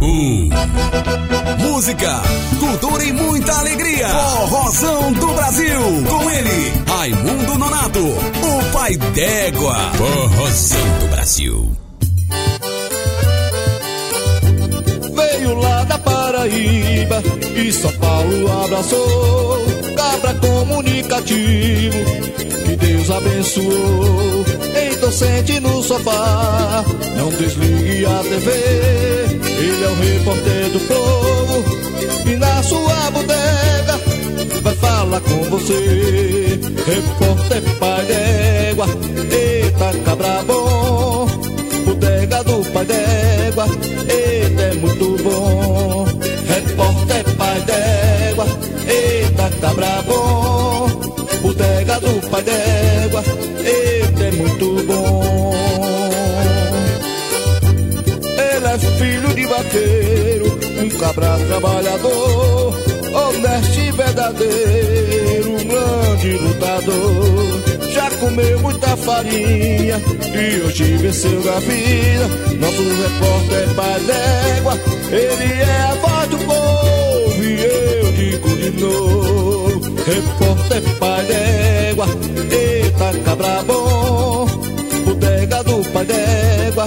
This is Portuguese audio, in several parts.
um. Música, cultura e muita alegria. Forrozão do Brasil. Com ele, Raimundo Nonato, o pai d'égua. Forrozão do Brasil. Veio lá da Paraíba e São Paulo abraçou. Cabra comunicativo, que Deus abençoou. Então sente no sofá, não desligue a TV. Ele é o repórter do povo e na sua bodega vai falar com você. Repórter pai d'égua, eita cabra bom. Bodega do pai d'égua, eita é muito bom. Repórter pai d'égua, eita cabra bom. Bodega do pai d'égua, eita vaqueiro, um cabra trabalhador, honesto e verdadeiro, um grande lutador. Já comeu muita farinha e hoje venceu a vida. Nosso repórter pai d'égua, ele é a voz do povo e eu digo de novo. Repórter pai d'égua, eita cabra bom. Bodega do pai d'égua,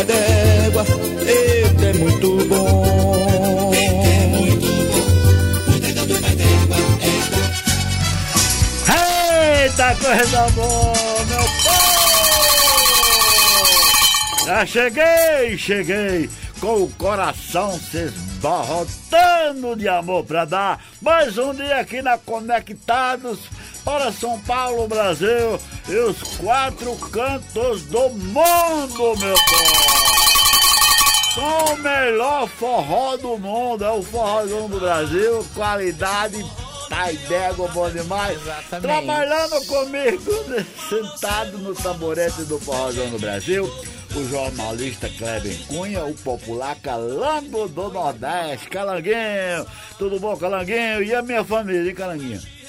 Pai d'égua, eita é muito bom. Eita coisa boa, meu povo! Já cheguei, cheguei com o coração se esbarrotando de amor pra dar mais um dia aqui na Conectados para São Paulo, Brasil e os quatro cantos do mundo, meu povo! Com o melhor forró do mundo, é o forrozão do Brasil, qualidade pai d'égua, bom demais. Exatamente. Trabalhando comigo, sentado no tamborete do forrozão do Brasil, o jornalista Kleber Cunha, o popular Calango do Nordeste, Calanguinho. Tudo bom, Calanguinho? E a minha família, hein, Calanguinho?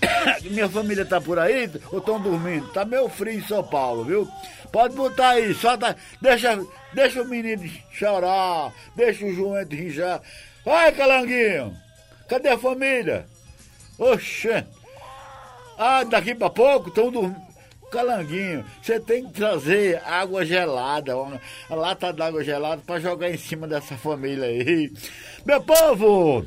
minha família tá por aí ou estão dormindo? Tá meio frio em São Paulo, viu? Pode botar aí, só tá, deixa, deixa o menino chorar, deixa o joelho rinjar. Vai, Calanguinho! Cadê a família? Oxê! Ah, daqui pra pouco estão dormindo. Calanguinho, você tem que trazer água gelada, uma lata d'água gelada pra jogar em cima dessa família aí. Meu povo,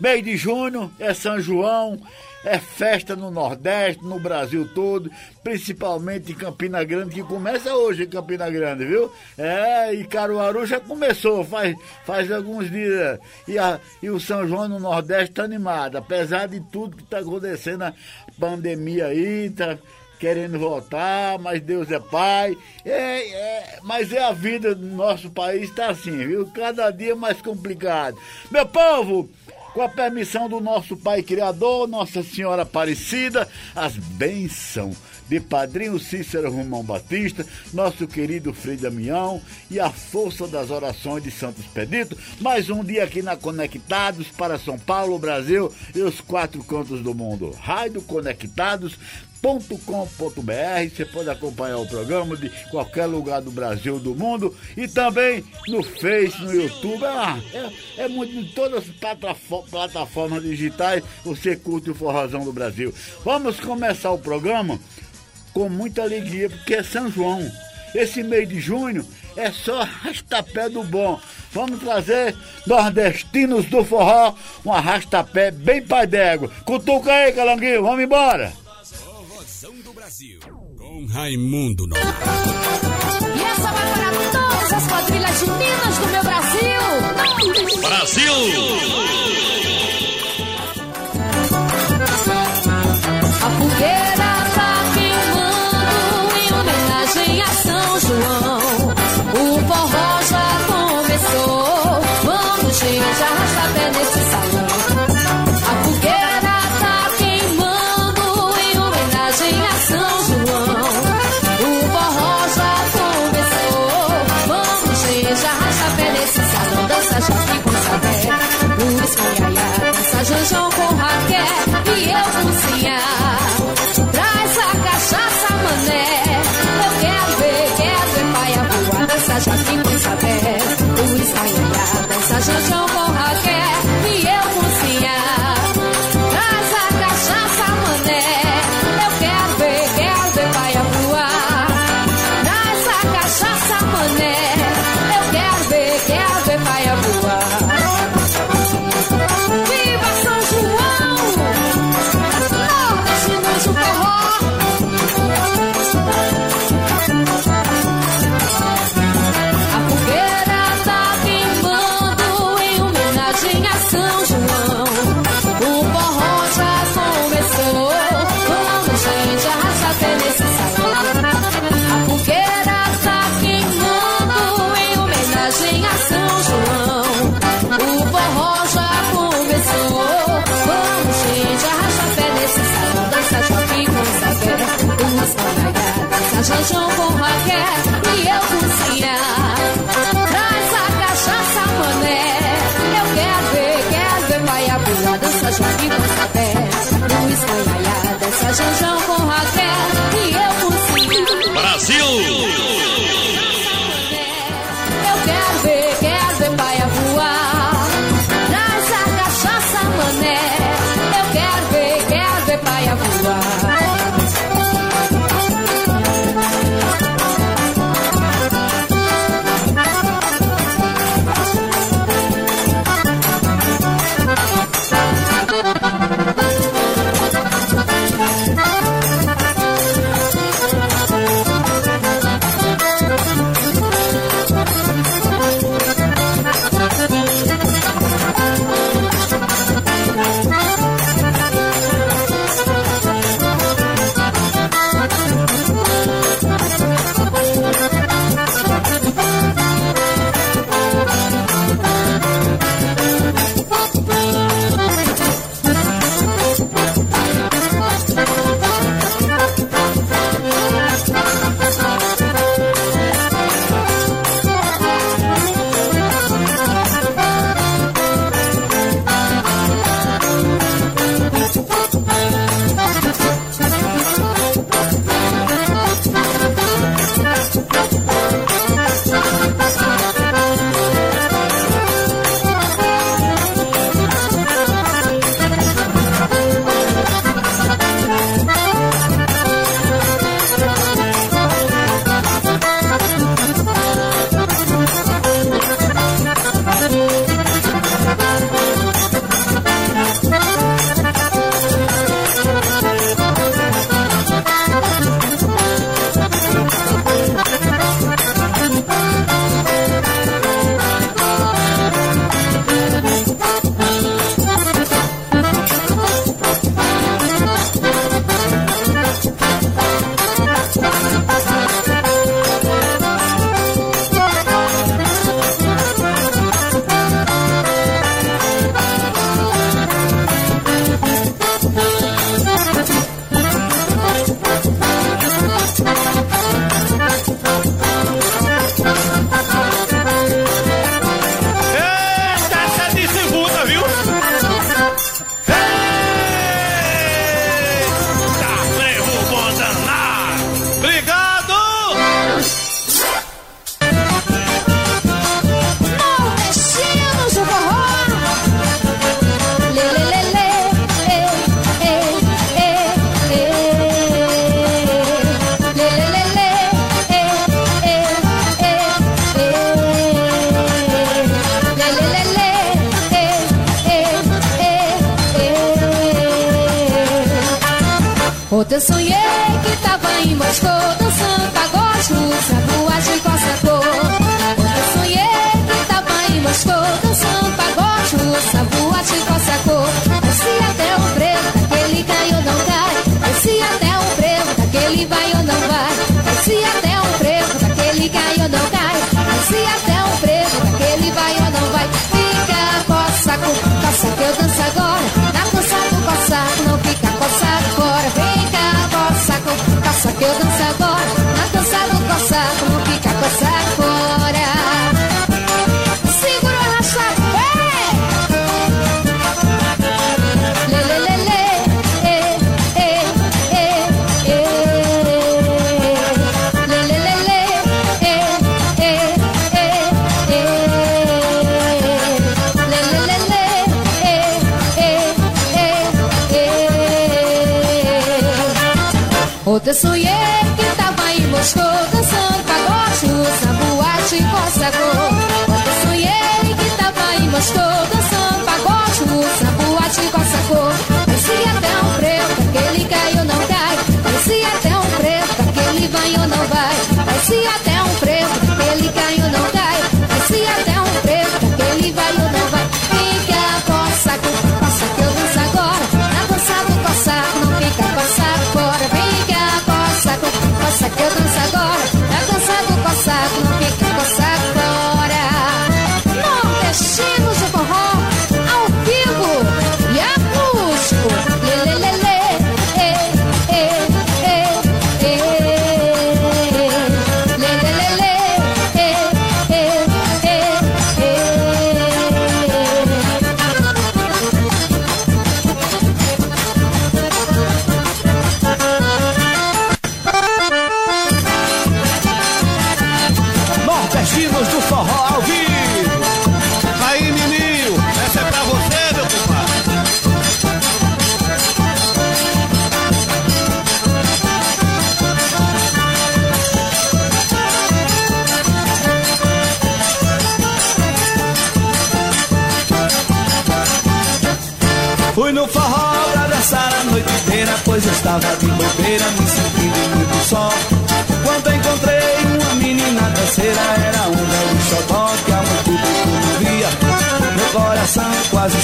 mês de junho é São João, é festa no Nordeste, no Brasil todo, principalmente em Campina Grande, que começa hoje em Campina Grande, viu? É, e Caruaru já começou, faz, faz alguns dias. E, a, e o São João no Nordeste tá animado, apesar de tudo que tá acontecendo, a pandemia aí, tá querendo voltar, mas Deus é Pai. É, é, mas é a vida do nosso país, tá assim, viu? Cada dia mais complicado. Meu povo, com a permissão do nosso Pai Criador, Nossa Senhora Aparecida, as bênçãos de Padrinho Cícero Romão Batista, nosso querido Frei Damião e a força das orações de Santos Pedito. Mais um dia aqui na Conectados para São Paulo, Brasil e os quatro cantos do mundo. Rádio Conectados com.br você pode acompanhar o programa de qualquer lugar do Brasil, do mundo e também no Face, no YouTube. Ah, é, é muito em todas as plataform- plataformas digitais você curte o Forrozão do Brasil. Vamos começar o programa com muita alegria, porque é São João. Esse mês de junho é só arrastapé do bom. Vamos trazer nordestinos do forró, um arrastapé bem pai d'égua. Cutuca aí, calanguinho, vamos embora. Brasil. Com Raimundo Nonato. E essa vai para todas as quadrilhas juninas do meu Brasil. Brasil! A João com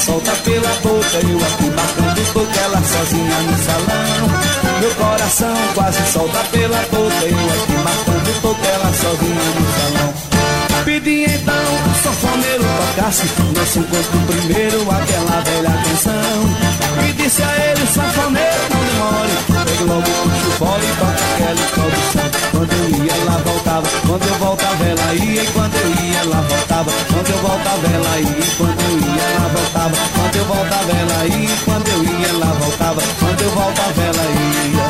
solta pela boca, eu aqui marcando toca, ela sozinha no salão. Meu coração quase solta pela boca, eu aqui marcando toca, ela sozinha no salão. Pedi então o sanfoneiro tocasse Nosso encontro primeiro, aquela velha canção E disse a ele, sanfoneiro, não demore Pegue logo o chufole e toca aquela introdução Quando eu ia, ela voltava. Quando eu voltava, ela ia. E quando eu ia, ela voltava. Quando eu voltava, ela ia. E quando eu ia, ela voltava. Quando eu voltava, ela ia. E quando eu ia, ela voltava. Quando eu voltava, ela ia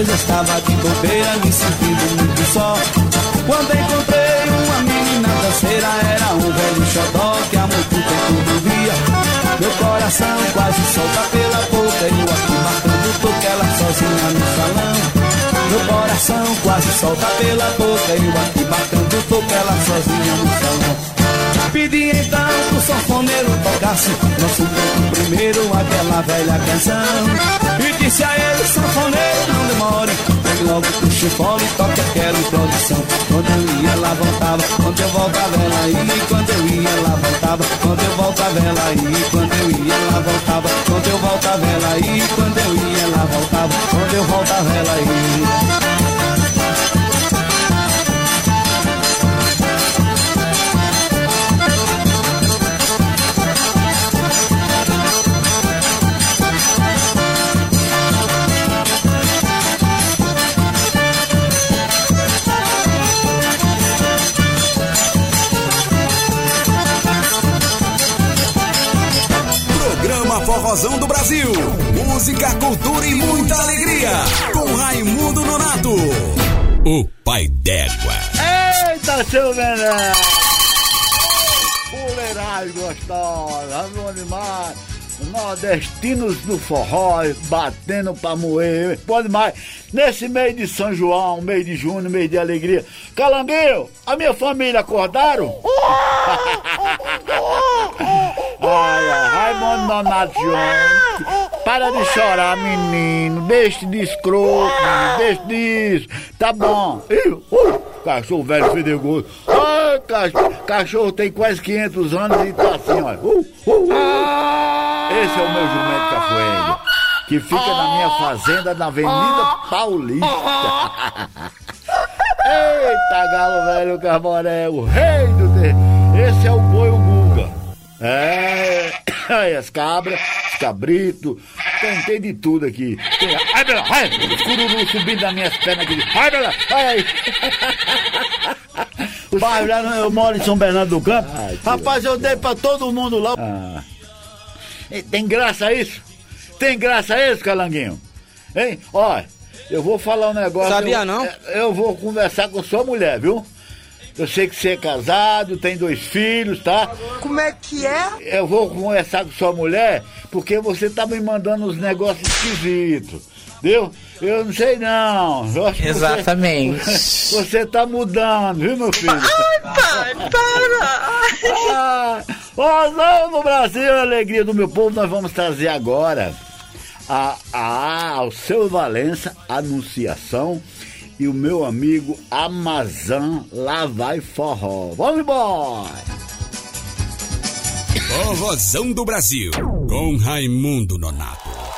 Pois estava de bobeira, me sentindo muito só Quando encontrei uma menina danceira Era um velho xodó que há muito tempo não via Meu coração quase solta pela boca eu aqui marcando toque ela sozinha no salão. Meu coração quase solta pela boca eu aqui marcando toque ela sozinha no salão Pedi então pro sanfoneiro tocasse Nosso canto primeiro, aquela velha canção. E disse a ele, sanfoneiro, não demore Pegue logo pro e toque aquela introdução. Quando eu ia, ela voltava Quando eu voltava, ela ia. Quando eu ia, ela voltava Quando eu voltava, ela ia. Quando eu ia, ela voltava Quando eu voltava, ela ia. Quando eu ia, voltava Quando eu voltava, ela ia Forrozão do Brasil. Música, cultura e muita alegria. Com Raimundo Nonato. O pai d'égua. Eita, seu Neném! Fuleiragem gostosa, vamos demais. Nordestinos do forró, batendo pra moer, pode mais. Nesse mês de São João, mês de junho, mês de alegria. Calangueiro, a minha família acordaram? Ai, Raimundo Nonato. Para de chorar, menino. Deixe de escroto, menino. Deixe disso. Tá bom. Ih, uh, cachorro velho fedegoso. Ai, cachorro, cachorro tem quase 500 anos e tá assim, olha. Uh, uh. Esse é o meu jumento cafuego. Que fica na minha fazenda na Avenida Paulista. Eita, galo velho Carboré, o rei do... De... Esse é o boi, Guga. É, as cabras, os cabritos, tem de tudo aqui. Tem, ai, Bela, ai, os cururu subindo das minhas pernas aqui. Ai, Bela, ai, ai. Bairros lá, eu moro em São Bernardo do Campo. Ai, Rapaz, eu dei pra todo mundo lá. Ah. Tem graça isso? Tem graça isso, Calanguinho? Hein? Olha, eu vou falar um negócio. Sabia eu, não? Eu vou conversar com sua mulher, viu? Eu sei que você é casado, tem dois filhos, tá? Como é que é? Eu vou conversar com sua mulher porque você tá me mandando uns negócios esquisitos. Viu? Eu não sei não. Exatamente. Você, você tá mudando, viu, meu filho? Ai, pai, para! ah, Rosão no Brasil, a alegria do meu povo, nós vamos trazer agora a, a, ao seu Valença Anunciação e o meu amigo Amazon Lá Vai Forró. Vamos embora! Forrozão do Brasil, com Raimundo Nonato.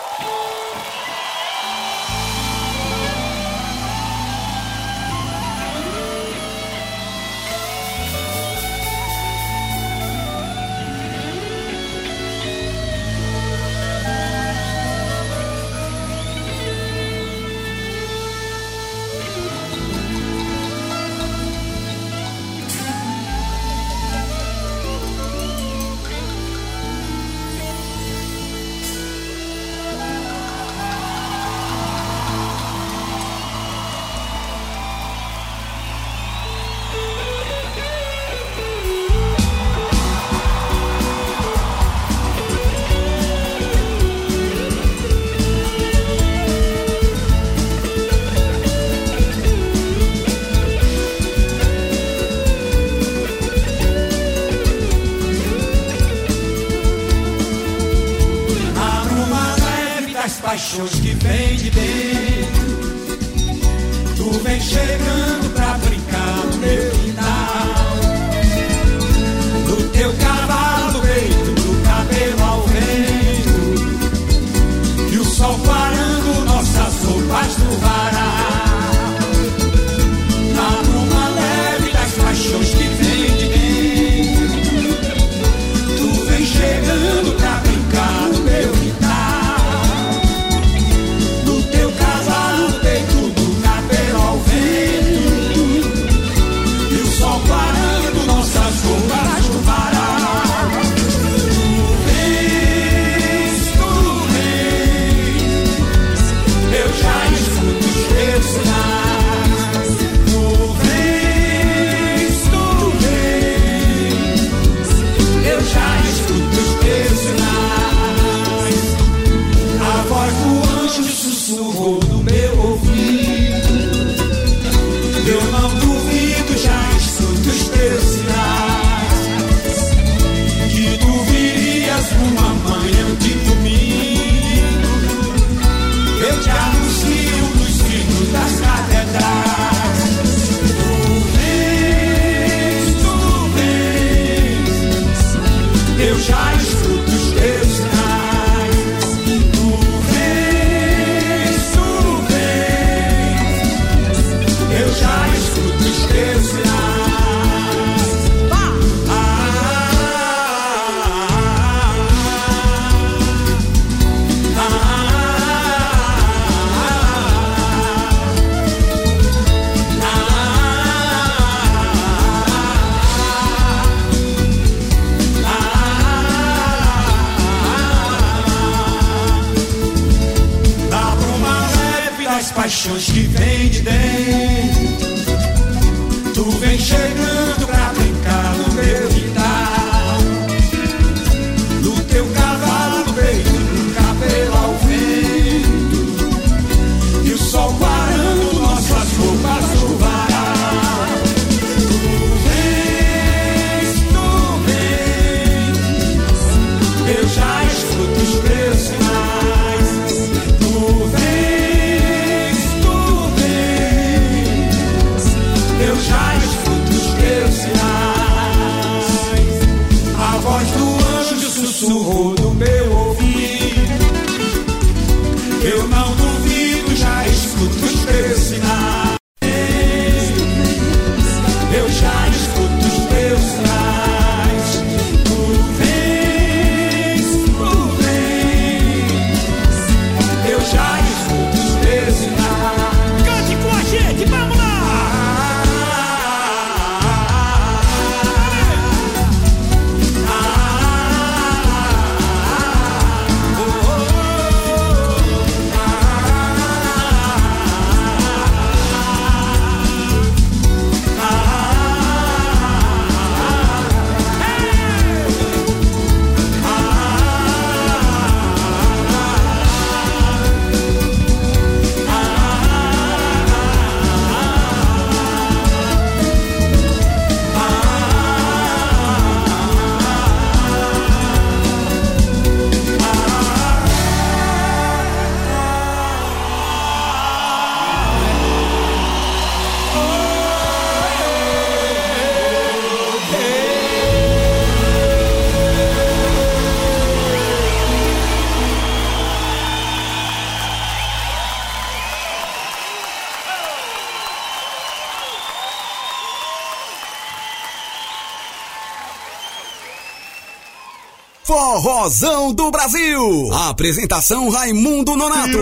Forrozão do Brasil. A apresentação Raimundo Nonato.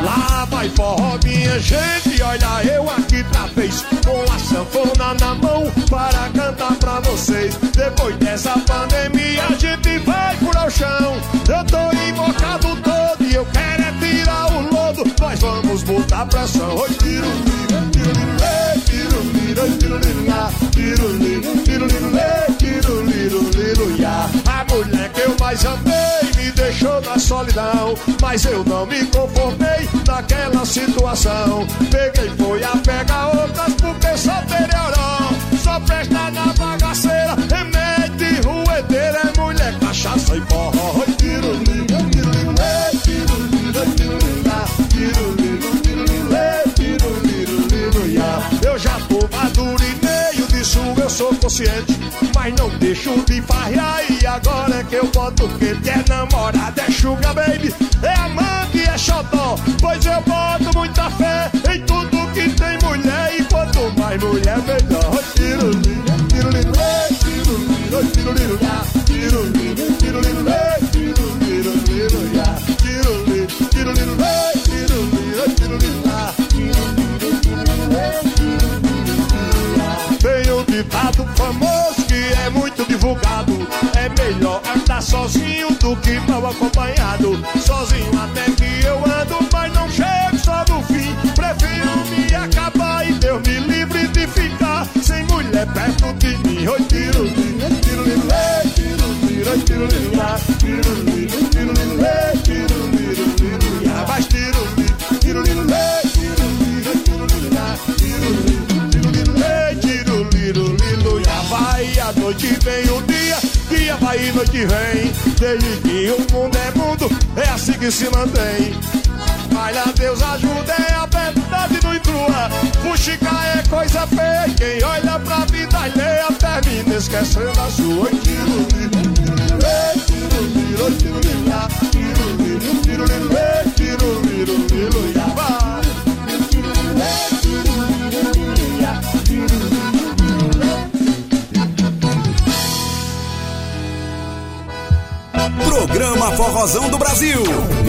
Lá vai forró, minha gente, olha eu aqui pra vez Com a sanfona na mão para cantar pra vocês Depois dessa pandemia, vamos voltar pra São Oi, tiro, tiro, tiro, tiro, tiro, tiro, tiro, tiro, tiro, tiro, tiro, ya. A mulher que eu mais amei me deixou na solidão, mas eu não me conformei naquela situação. Peguei, foi a pega outras porque sou melhorão. Só presta na bagaceira, remete, ruedeira, é mulher, cachaça e porró. Oi, tiro, tiro, tiro, tiro, tiro, tiro, tiro eu já tô maduro e meio disso eu sou consciente. Mas não deixo de farrear e agora é que eu boto quente. É namorada, é sugar baby, é amante, é xodó. Pois eu boto muita fé em tudo que tem mulher. E quanto mais mulher, melhor. Tiro, liga, tiro, liga, tiro, liga, tiro, liga, tiro, liga, tiro, liga, tiro, liga, É melhor andar sozinho do que mal acompanhado. Sozinho até que eu ando, mas não chego só no fim. Prefiro me acabar e Deus me livre de ficar sem mulher perto de mim. Oi, tiro, tiro, tiro, tiro, tiro, tiro, tiro, tiro, tiro, tiro, tiro, noite vem o dia, dia vai e noite vem. Desde que o mundo é mundo, é assim que se mantém. Lá, Deus ajuda, é a verdade no entrua. Fuxicar é coisa feia, quem olha pra vida alheia termina esquecendo a sua. Oi, Tiro, tiro, tiro, tiro, tiro, tiro, tiro, tiro, tiro, tiro, tiro, Programa Forrozão do Brasil.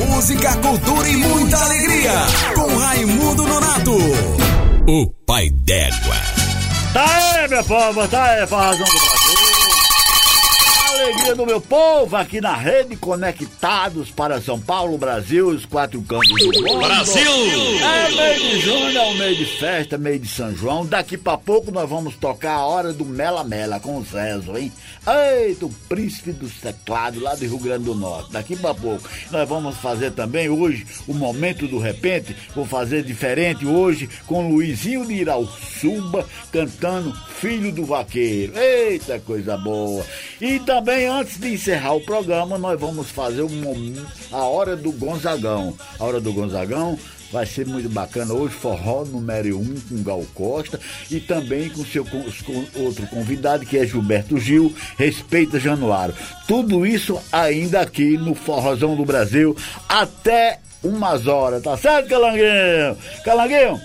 Música, cultura e muita alegria. Com Raimundo Nonato. O pai d'égua. Tá aí, meu povo, tá aí, Forrozão do Brasil. Alegria do meu povo aqui na rede Conectados para São Paulo, Brasil, os quatro cantos do mundo. Brasil! É meio de junho, é o meio de festa, meio de São João. Daqui pra pouco nós vamos tocar a hora do Mela Mela com o Zezo, hein? Eita, o príncipe do teclado lá do Rio Grande do Norte. Daqui pra pouco. Nós vamos fazer também hoje o momento do repente. Vou fazer diferente hoje com Luizinho de Irauçuba cantando Filho do Vaqueiro. Eita, coisa boa. E também antes de encerrar o programa, nós vamos fazer um a hora do Gonzagão. A hora do Gonzagão Vai ser muito bacana hoje, forró número 1 um, com Gal Costa e também com seu com, com outro convidado que é Gilberto Gil, Respeita Januário. Tudo isso ainda aqui no Forrozão do Brasil até umas horas, tá certo, Calanguinho? Calanguinho,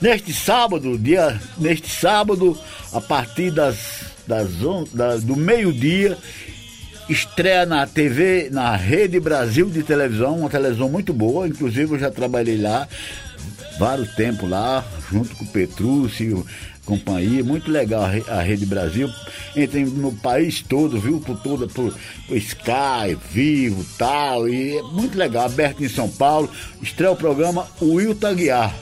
neste sábado, dia, neste sábado, a partir das, das, on- da- do meio-dia, estreia na TV, na Rede Brasil de televisão, uma televisão muito boa, inclusive eu já trabalhei lá vários tempos lá, junto com o Petrúcio, companhia, muito legal a Re- a Rede Brasil, entra no país todo, viu, por toda, por, por Sky, Vivo, tal, e é muito legal, aberto em São Paulo, estreia o programa o Wilton Aguiar,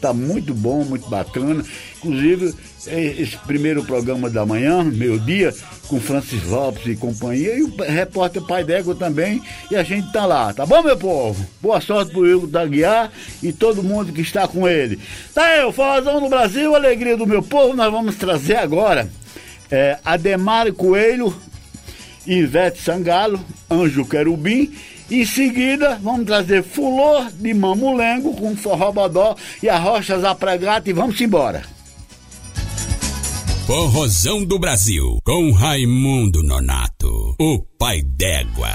tá muito bom, muito bacana. Inclusive, esse primeiro programa da manhã, meio-dia, com Francis Lopes e companhia, e o repórter Pai d'Égua também, e a gente tá lá, tá bom, meu povo? Boa sorte pro Hugo Daguiar e todo mundo que está com ele. Tá aí, o Forrozão do Brasil, alegria do meu povo, nós vamos trazer agora é, Ademar Coelho, Ivete Sangalo, Anjo Querubim. Em seguida, vamos trazer Fulor de Mamulengo com Forró Bodó e a Rochas Apregata e vamos embora. Forrozão do Brasil, com Raimundo Nonato, o pai d'égua.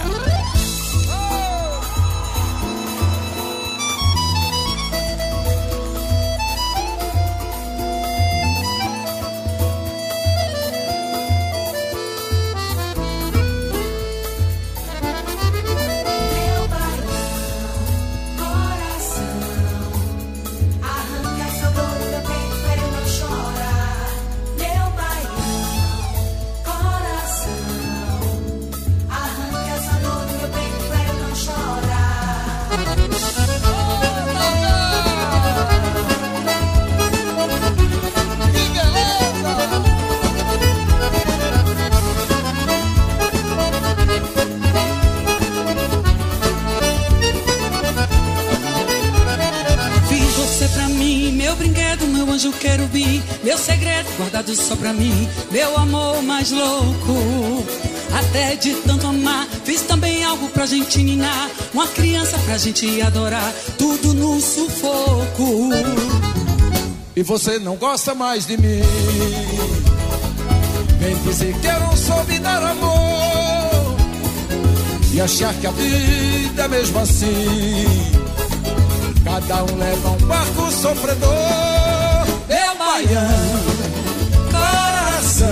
Querubim, meu segredo guardado só pra mim, meu amor mais louco. Até de tanto amar, fiz também algo pra gente ninar, uma criança pra gente adorar, tudo no sufoco. E você não gosta mais de mim. Vem dizer que eu não soube dar amor. E achar que a vida é mesmo assim. Cada um leva um barco sofredor. Baiano, coração.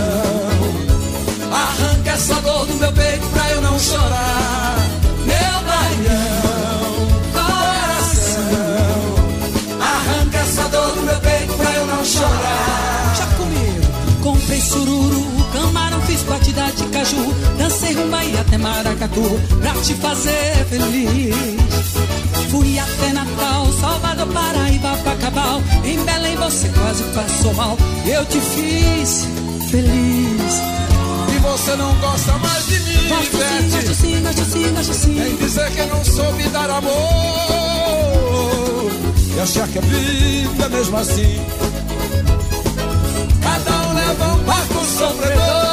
Arranca essa dor do meu peito pra eu não chorar. Meu baião, coração. Arranca essa dor do meu peito pra eu não chorar. Fiz batida de caju. Dancei rumba e até maracatu pra te fazer feliz. Fui até Natal, Salvador, Paraíba, Pacabal. Em Belém você quase passou mal. Eu te fiz feliz. E você não gosta mais de mim, Gosto sim, gosto sim, gosto sim, gosto sim. Vem dizer que eu não soube dar amor. E achar que a vida é mesmo assim. Cada um leva um barco sofredor.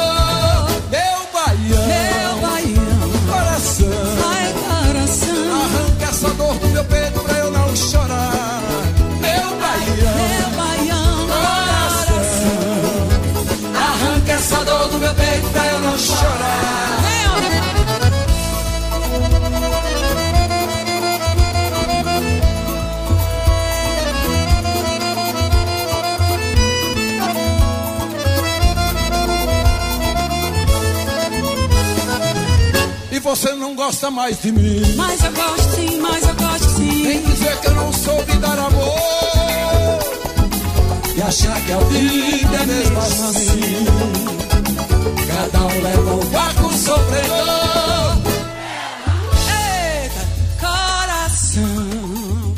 Não chorar. E você não gosta mais de mim. Mas eu gosto sim, mas eu gosto Vem sim. dizer que eu não soube dar amor E achar que a vida é mesmo assim Cada um leva um barco sofredor Eita, coração.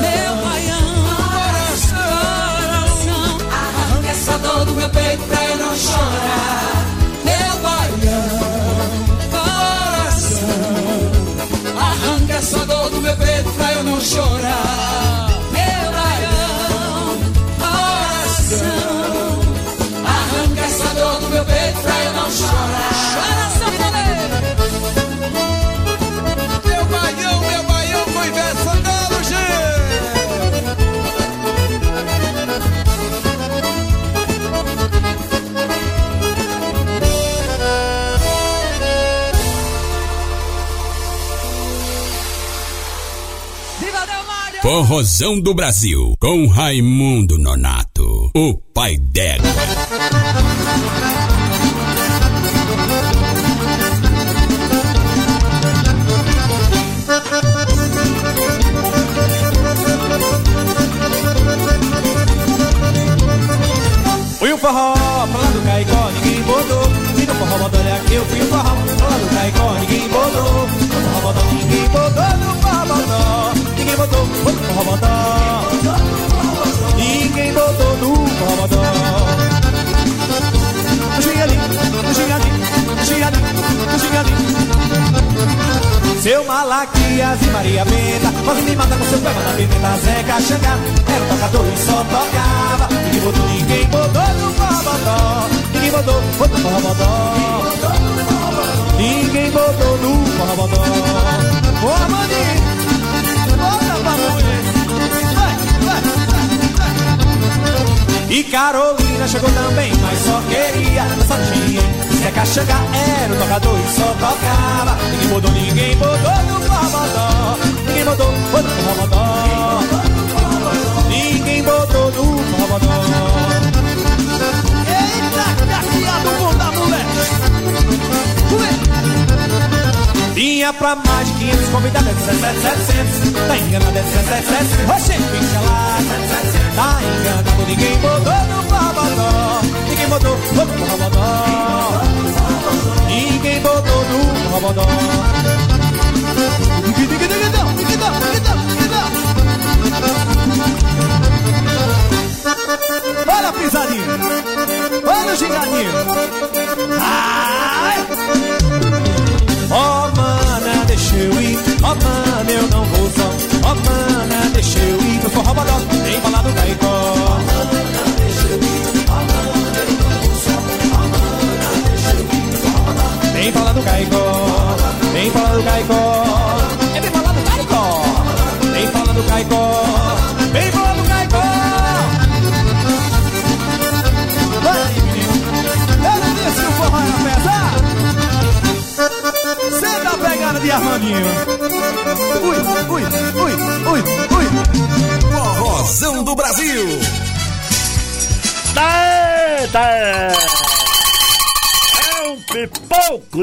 Meu baião, coração. Arranca essa dor do meu peito pra eu não chorar. Forrozão do Brasil, com Raimundo Nonato, o pai d'égua. Fui o forró, pra do Caicó, ninguém botou. E no forró bodó, olha que eu fui o forró, pra do Caicó, ninguém botou. No forró bodó, ninguém botou, no forró bodó. Botou, botou no gingadim. Seu Malaquias e Maria Benta Quase me mata com seu pé, manda pimenta Zeca Xangá Era um tocador e só tocava. Ninguém botou, ninguém botou no forrobodó Ninguém botou, no forrobodó Ninguém botou no forrobodó Ô bota pra mulher Vai, vai, vai, vai E Carolina chegou também, mas só queria dançadinha Zeca Xangá era o tocador e só tocava. Ninguém botou, ninguém botou no forrobodó Ninguém botou, foi no forrobodó Ninguém botou no forrobodó Eita, caciado, bunda, moleque. Vinha pra mais de 500 convidados, é 17,700 Tá enganado, é 17,700 Oxê, fica lá, 17,700 Tá enganado, ninguém botou no forrobodó Ninguém botou, no forrobodó Ninguém botou no forrobodó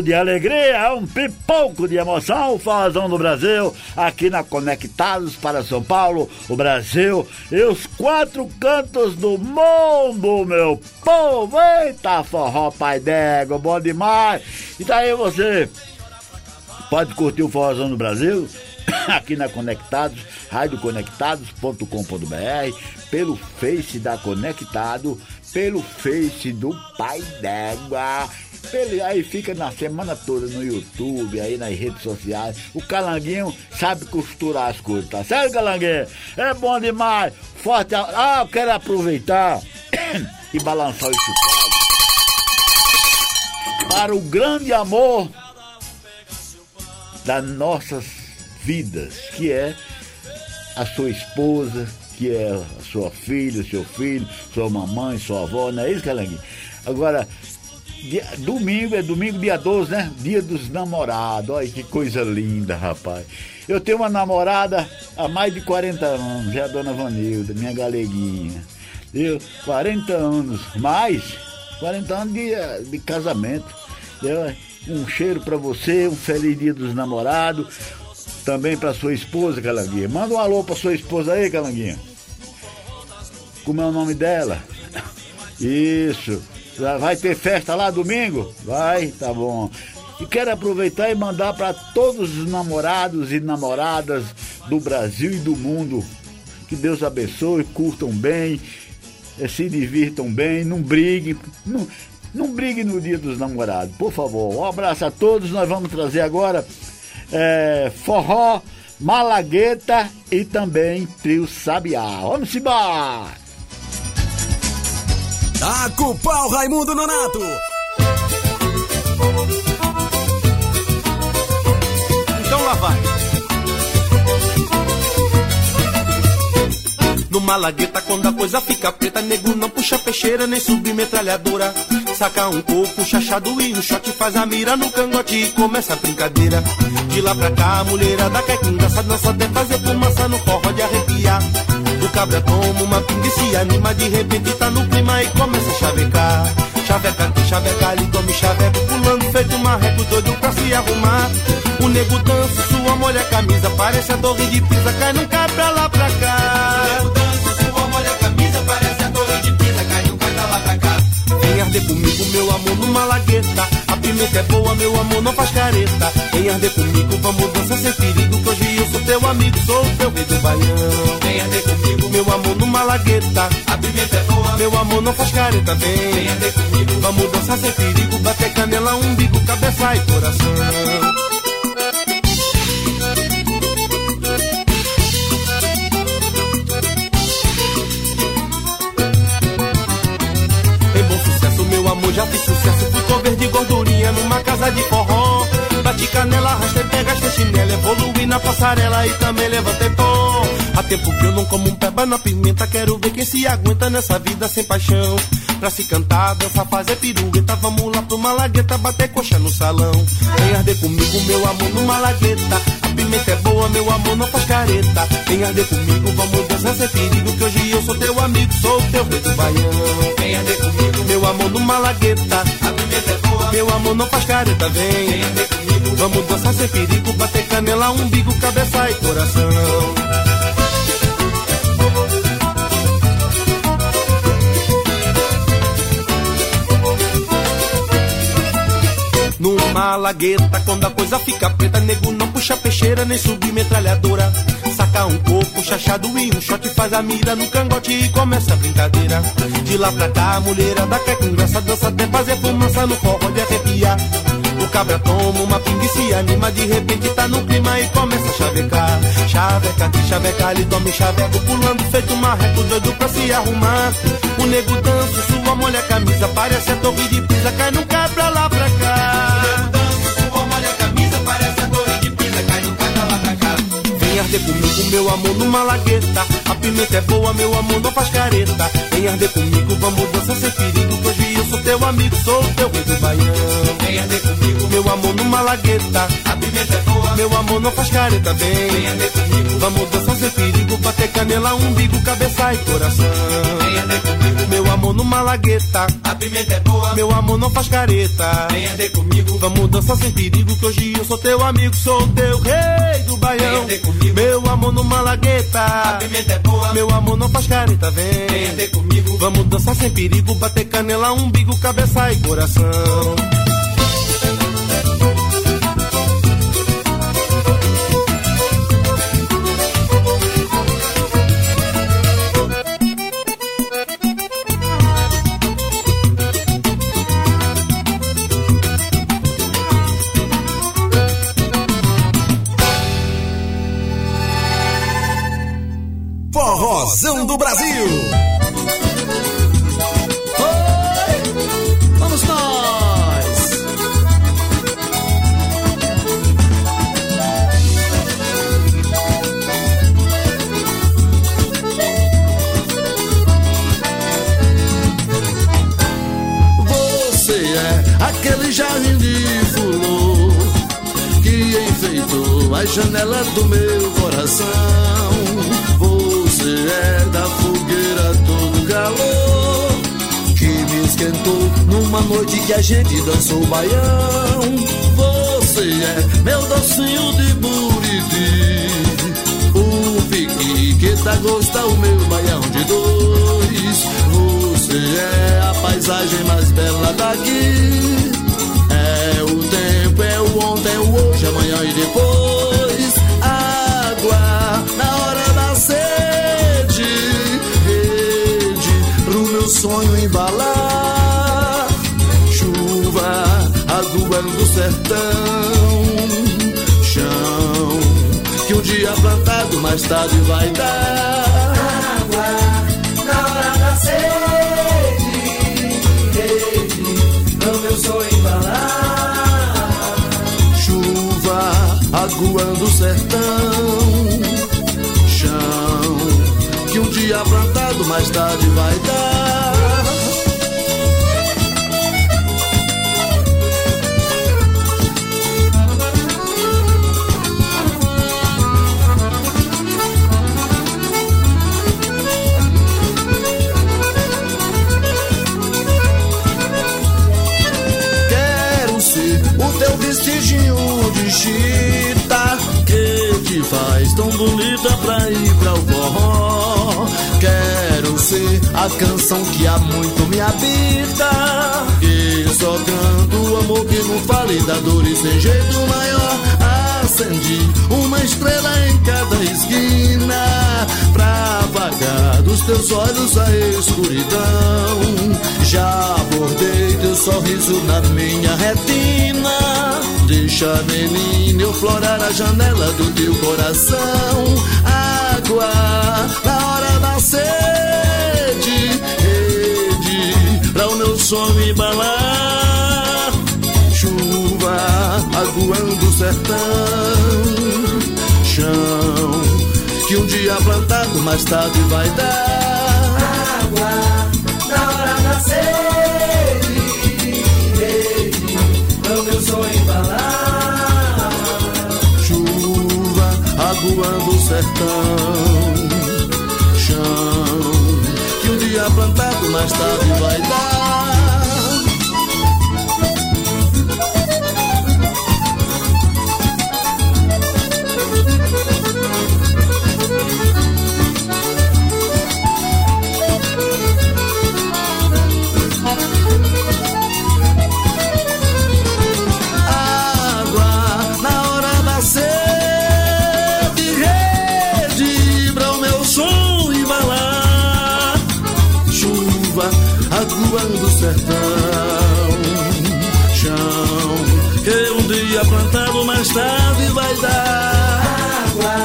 de alegria, um pipoco de emoção, o Forrozão do Brasil, aqui na Conectados para São Paulo, o Brasil e os quatro cantos do mundo, meu povo. Eita, forró, pai d'égua, bom demais. E daí você pode curtir o Forrozão do Brasil aqui na Conectados, radioconectados.com.br, pelo Face da Conectado, pelo Face do Pai d'Égua. Pelo, aí fica na semana toda no YouTube, aí nas redes sociais. O Calanguinho sabe costurar as coisas, tá certo, Calanguinho? É bom demais. Forte. Ah, eu quero aproveitar e balançar o chocalho para o grande amor das nossas vidas, que é a sua esposa, que é a sua filha, seu filho, sua mamãe, sua avó, não é isso, Calanguinho? Agora, dia- domingo, é domingo, dia 12, né? Dia dos namorados, olha que coisa linda, rapaz. Eu tenho uma namorada há mais de 40 anos, é a dona Vanilda, minha galeguinha. Eu, 40 anos, mais 40 anos de, de casamento. Eu, um cheiro pra você, um feliz dia dos namorados. Também pra sua esposa, Calanguinha. Manda um alô pra sua esposa aí, Calanguinha. Como é o nome dela? Isso. Vai ter festa lá domingo? Vai, tá bom. E quero aproveitar e mandar para todos os namorados e namoradas do Brasil e do mundo. Que Deus abençoe, curtam bem, eh, se divirtam bem, não briguem. Não, não briguem no dia dos namorados, por favor. Um abraço a todos. Nós vamos trazer agora eh, forró, malagueta e também trio sabiá. Vamos embora! A culpar o Raimundo Nonato. Então lá vai. No Malagueta, quando a coisa fica preta, nego não puxa peixeira nem subir metralhadora. Saca um coco, chachado e um shot, faz a mira no cangote e começa a brincadeira. De lá pra cá, a mulherada quer que engraçado, dança até fazer fumaça no forró de arrepiar. Cabra toma uma pinga e se anima, de repente tá no clima e começa a chavecar. Chaveca aqui, chaveca ali, tome chaveco, pulando feito um marreco doido pra se arrumar. O nego dança, sua molha camisa, parece a torre de pisa, cai num cai pra lá pra cá. O nego dança, sua molha camisa, parece a torre de pisa, cai num cai pra lá pra cá. Vem arder comigo, meu amor, numa lagueta. A pimenta é boa, meu amor, não faz careta. Vem arder comigo, vamos dançar sem perigo. Teu amigo, sou teu rei do baião. Vem arder comigo, meu amor, numa lagueta. A pimenta é boa, meu amor, não faz careta. Vem, vem arder comigo, vamos dançar sem perigo. Bater canela, umbigo, cabeça e coração. Em bom sucesso, meu amor, já fiz sucesso. Fui cover de gordurinha numa casa de forró. Bati canela, arrastei, pega, gastei chinela. Evoluí na passarela e também levantei pó. Há tempo que eu não como um peba na pimenta. Quero ver quem se aguenta nessa vida sem paixão. Pra se cantar, dançar, fazer pirueta. Vamos lá pro Malagueta, bater coxa no salão. Vem arder comigo, meu amor, no Malagueta. A pimenta é boa, meu amor, não faz careta. Vem arder comigo, vamos dançar sem perigo. Que hoje eu sou teu amigo, sou teu rei do baião. Vem arder comigo, meu amor, no Malagueta. A pimenta é boa, meu amor, não faz careta. Vem, vem vamos dançar sem perigo. Bater canela, umbigo, cabeça e coração. Numa lagueta, quando a coisa fica preta, nego não puxa peixeira nem subir metralhadora. Saca um coco, chachado e um shot, faz a mira no cangote e começa a brincadeira. De lá pra cá, a mulherada quer conversa, dança até fazer fumaça no forró de arrepiar. Cabra toma uma pinga e se anima, de repente tá no clima e começa a chavecar. Chaveca aqui, chaveca ali, tome chaveco, pulando feito marreco doido pra se arrumar. O nego dança, sua molha a camisa, parece a torre de pisa, cai no cai pra lá pra cá. O sua molha a camisa, parece a torre de pisa, cai no cai pra lá pra cá. Vem arder comigo, meu amor, numa lagueta. A pimenta é boa, meu amor, não faz careta. Vem arder comigo, vamos dançar sem perigo. Que hoje sou teu amigo, sou teu rei do baião. Arder comigo, meu amor, numa lagueta. A pimenta é boa, Meu amor não faz careta bem. Venha ter comigo. Vamos dançar sem perigo, bater canela, umbigo, cabeça e coração. Venha ter comigo. Meu amor no malagueta. A pimenta é boa. Meu amor não faz careta. Venha ter comigo. Vamos dançar sem perigo, que hoje eu sou teu amigo, sou teu rei do baião. Venha ter comigo. Meu amor no malagueta. A pimenta é boa. Meu amor não faz careta, vem. Venha ter comigo. Vamos dançar sem perigo, bater canela, umbigo, cabeça e coração. Do Brasil. Vamos nós! Você é aquele jardim de flor que enfeitou a janela do meu coração. Você é da fogueira todo calor que me esquentou numa noite que a gente dançou baião. Você é meu docinho de buriti, o pique que dá gosto ao meu baião de dois. Você é a paisagem mais bela daqui. É o tempo, é o ontem, é o hoje, amanhã e depois. Sonho embalar. Chuva, água do sertão, chão que um dia plantado mais tarde vai dar. Água na hora da sede, rede pro meu sonho embalar. Chuva, aguando o sertão, chão que um dia plantado mais tarde vai dar. Chita que te faz tão bonita pra ir pra o forró. Quero ser a canção que há muito me habita. E só canto o amor que não fale da dor e sem jeito maior. Acendi uma estrela em cada esquina pra apagar dos teus olhos a escuridão. Já bordei teu sorriso na minha retina. Deixa, menina, eu florar a janela do teu coração. Água na hora da sede, rede pra o meu sonho embalar. Chuva aguando o sertão, chão que um dia plantado mais tarde vai dar. Água na hora da sede, Chuva aguando o sertão, chão que um dia plantado mais tarde vai dar. Mais tarde vai dar. Água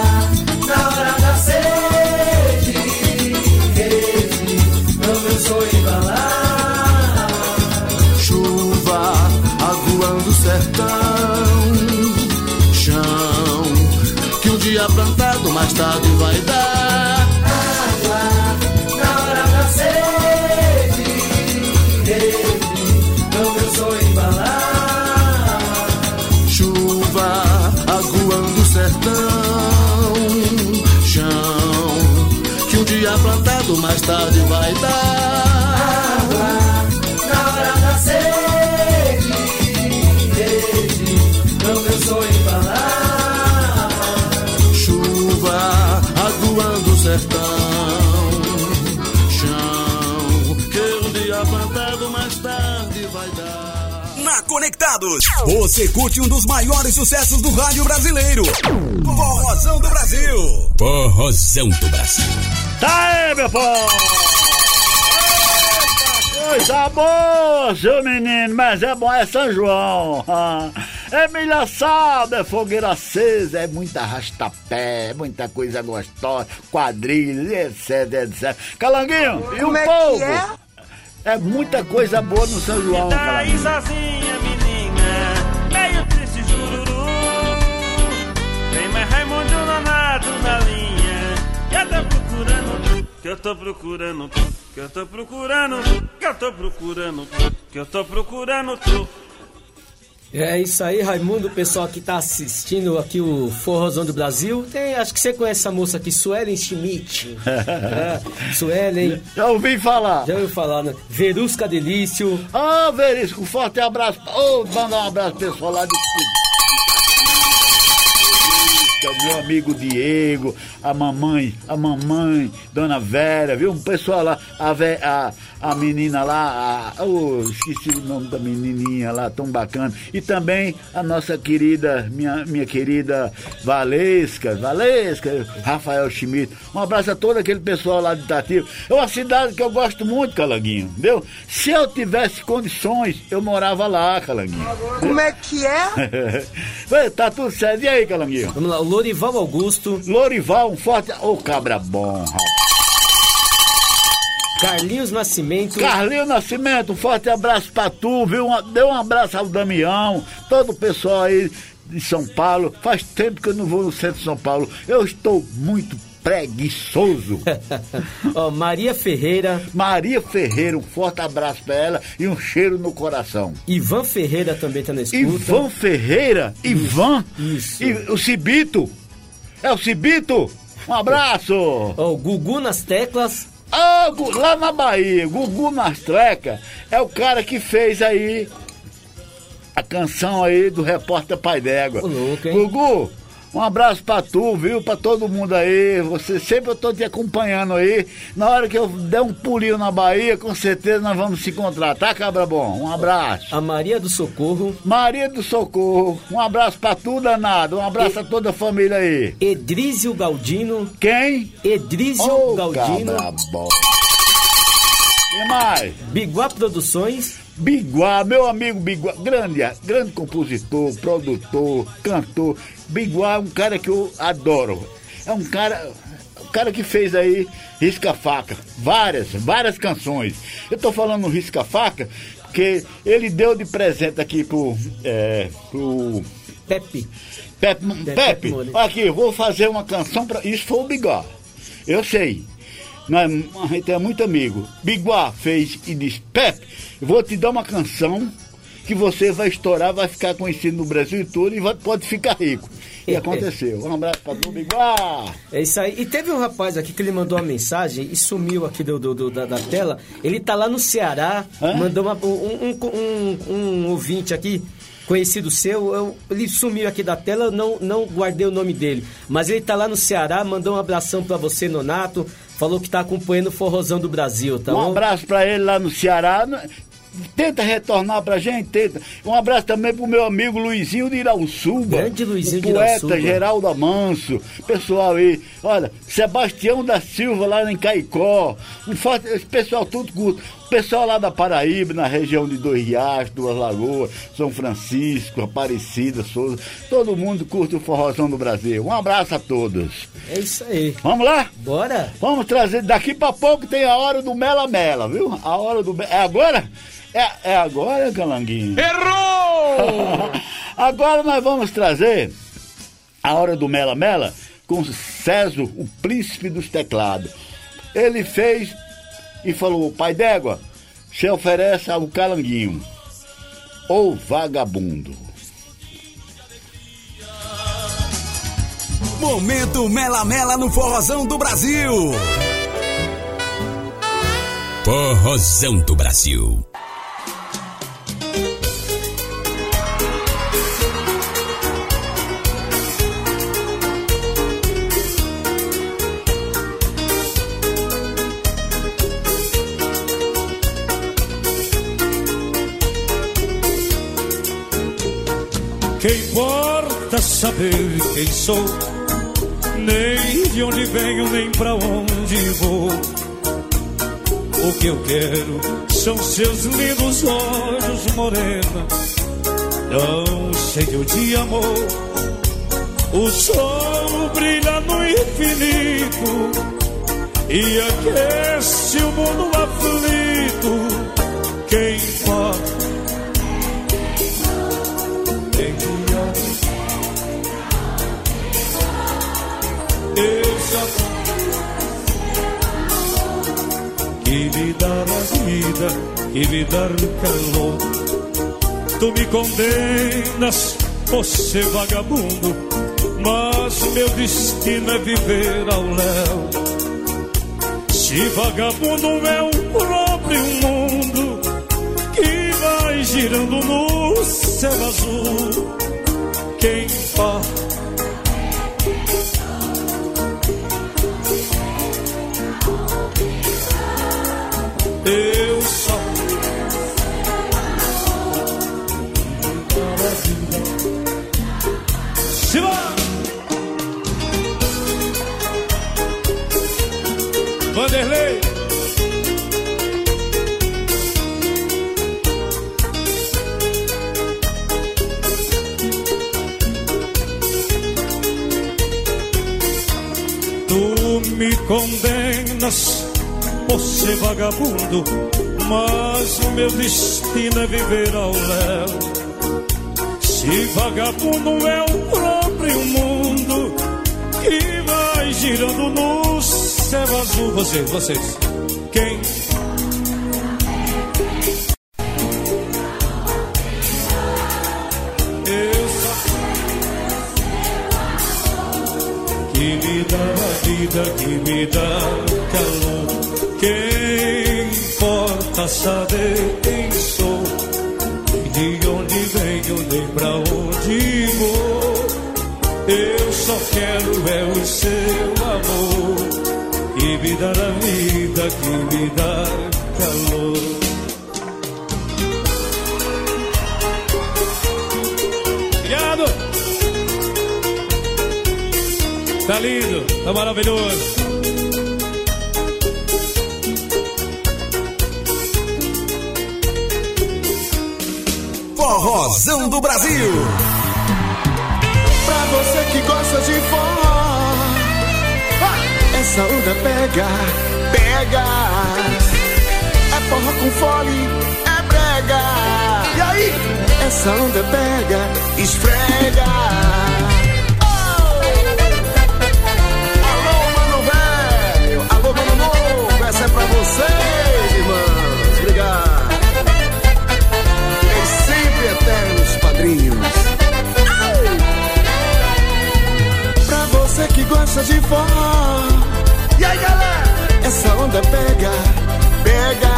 na hora da sede, rede pra o meu som embalar. Chuva aguando o sertão, chão que um dia plantado mais tarde vai dar. Plantado, mais tarde vai dar. Água na hora da sede, rede, não pensou em falar. Chuva aguando o sertão, chão que um dia plantado, mais tarde vai dar. Na Conectados, você curte um dos maiores sucessos do rádio brasileiro. Forrozão do Brasil. Forrozão do Brasil. Tá aí, meu povo! Coisa boa, seu menino, mas é bom é São João. É milho assado, é fogueira acesa, é muita arrastapé, é muita coisa gostosa, quadrilhas, etc, etc. Calanguinho, e o é que povo? é? É muita coisa boa no São João, Tá Calanguinho. aí sozinha, menina, meio triste jururu. Tem mais Raimundo Nonato na linha, que eu tô procurando que eu tô procurando tu, que eu tô procurando tu, que eu tô procurando tu, que eu tô procurando tu. É isso aí, Raimundo, o pessoal que tá assistindo aqui o Forrozão do Brasil. Tem, acho que você conhece essa moça aqui, Suelen Schmidt. é, Suelen. Já ouvi falar. Já ouviu falar, né? Verusca Delício. Ah, Verisco, um forte abraço. Ô, mandar um abraço pessoal lá de. Meu amigo Diego, a mamãe, a mamãe, Dona Vera, viu? Um pessoal lá, a, a, a menina lá, a, oh, esqueci o nome da menininha lá, tão bacana. E também a nossa querida, minha, minha querida Valesca, Valesca, Rafael Schmidt. Um abraço a todo aquele pessoal lá de Itatiba. É uma cidade que eu gosto muito, Calanguinho, entendeu? Se eu tivesse condições, eu morava lá, Calanguinho. Como é que é? Tá tudo certo. E aí, Calanguinho? Vamos lá, o Lorival Augusto. Lorival, um forte. Ô, cabra bom, rapaz. Carlinhos Nascimento. Carlinhos Nascimento, um forte abraço pra tu, viu? Dê um abraço ao Damião, todo o pessoal aí de São Paulo. Faz tempo que eu não vou no centro de São Paulo. Eu estou muito preguiçoso. Ó, Maria Ferreira. Maria Ferreira, um forte abraço pra ela e um cheiro no coração. Ivan Ferreira também tá na escuta. Ivan Ferreira, Ivan, Isso. E o Cibito, é o Cibito, um abraço. Ó, o Gugu nas teclas. Ah, lá na Bahia, Gugu Mastreca é o cara que fez aí a canção aí do repórter Pai d'Égua. Gugu, um abraço pra tu, viu? Pra todo mundo aí. Você sempre eu tô te acompanhando aí. Na hora que eu der um pulinho na Bahia, com certeza nós vamos se encontrar, tá, cabra bom? Um abraço. A Maria do Socorro. Maria do Socorro, um abraço pra tu, danado. Um abraço a toda a família aí. Edrísio Galdino. Quem? Edrísio Ô, Galdino. cabra bom. Quem mais? Biguá Produções. Biguá, meu amigo Biguá, grande, grande compositor, produtor, cantor. Biguá é um cara que eu adoro. É um cara, um cara que fez aí Risca Faca, várias, várias canções. Eu tô falando Risca Faca porque ele deu de presente aqui pro, é, pro Pepe. Pepe, Pepe Pepe, Moura. aqui, eu vou fazer uma canção para Isso foi o Biguá. Eu sei. Nós, a gente é muito amigo. Biguá fez e disse: Pepe, eu vou te dar uma canção que você vai estourar, vai ficar conhecido no Brasil todo e vai- pode ficar rico. E aconteceu. Um abraço para tu, Biguá. É isso aí. E teve um rapaz aqui que ele mandou uma mensagem e sumiu aqui do, do- do- da, da tela. Ele tá lá no Ceará, mandou uma- um, um, um- um ouvinte aqui, conhecido seu, eu- ele sumiu aqui da tela, eu não, não guardei o nome dele. Mas ele tá lá no Ceará, mandou um abração pra você, Nonato. Falou que tá acompanhando o Forrozão do Brasil, tá um bom? abraço para ele lá no Ceará. Tenta retornar pra gente, tenta. Um abraço também pro meu amigo Luizinho de Irauçuba. Grande Luizinho de poeta Irauçuba. Geraldo Amanso. Pessoal aí, olha, Sebastião da Silva lá em Caicó. Um forte, esse pessoal tudo curto. Pessoal lá da Paraíba, na região de Dois Riachos, Duas Lagoas, São Francisco, Aparecida, Souza. Todo mundo curte o forrozão do Brasil. Um abraço a todos. É isso aí. Vamos lá? Bora? Vamos trazer. Daqui pra pouco tem a hora do Mela Mela, viu? A hora do. É agora? É, é agora, Calanguinho? Errou! agora nós vamos trazer a hora do Mela Mela com César, o príncipe dos teclados. Ele fez e falou: Pai d'égua, se oferece ao Calanguinho. Ou vagabundo. Momento Mela Mela no Forrozão do Brasil. Forrozão do Brasil. Que importa saber quem sou, nem de onde venho, nem pra onde vou. O que eu quero são seus lindos olhos, morena, tão cheio de amor. O sol brilha no infinito e aquece o mundo aflito. Que me dar a vida e me dar calor. Tu me condenas ser vagabundo, mas meu destino é viver ao léu. Se vagabundo é o próprio mundo que vai girando no céu azul, quem importa? Eu só Siva! Vanderlei! Tu me condenas por ser vagabundo, mas o meu destino é viver ao léu. Se vagabundo é o próprio mundo que vai girando no céu azul, vocês, vocês, quem? Que me dá a vida, que me dá calor. Saber quem sou, de onde venho, nem pra onde vou. Eu só quero é o seu amor, que me dá a vida, que me dá calor. Obrigado! Tá lindo, tá maravilhoso. Forrozão do Brasil. Pra você que gosta de forró, ah, essa onda pega, pega. É forró com fole, é brega. E aí? Essa onda pega, esfrega. Alô, mano velho, alô, mano novo, essa é pra vocês, que gosta de forró. E aí, galera? Essa onda pega, pega.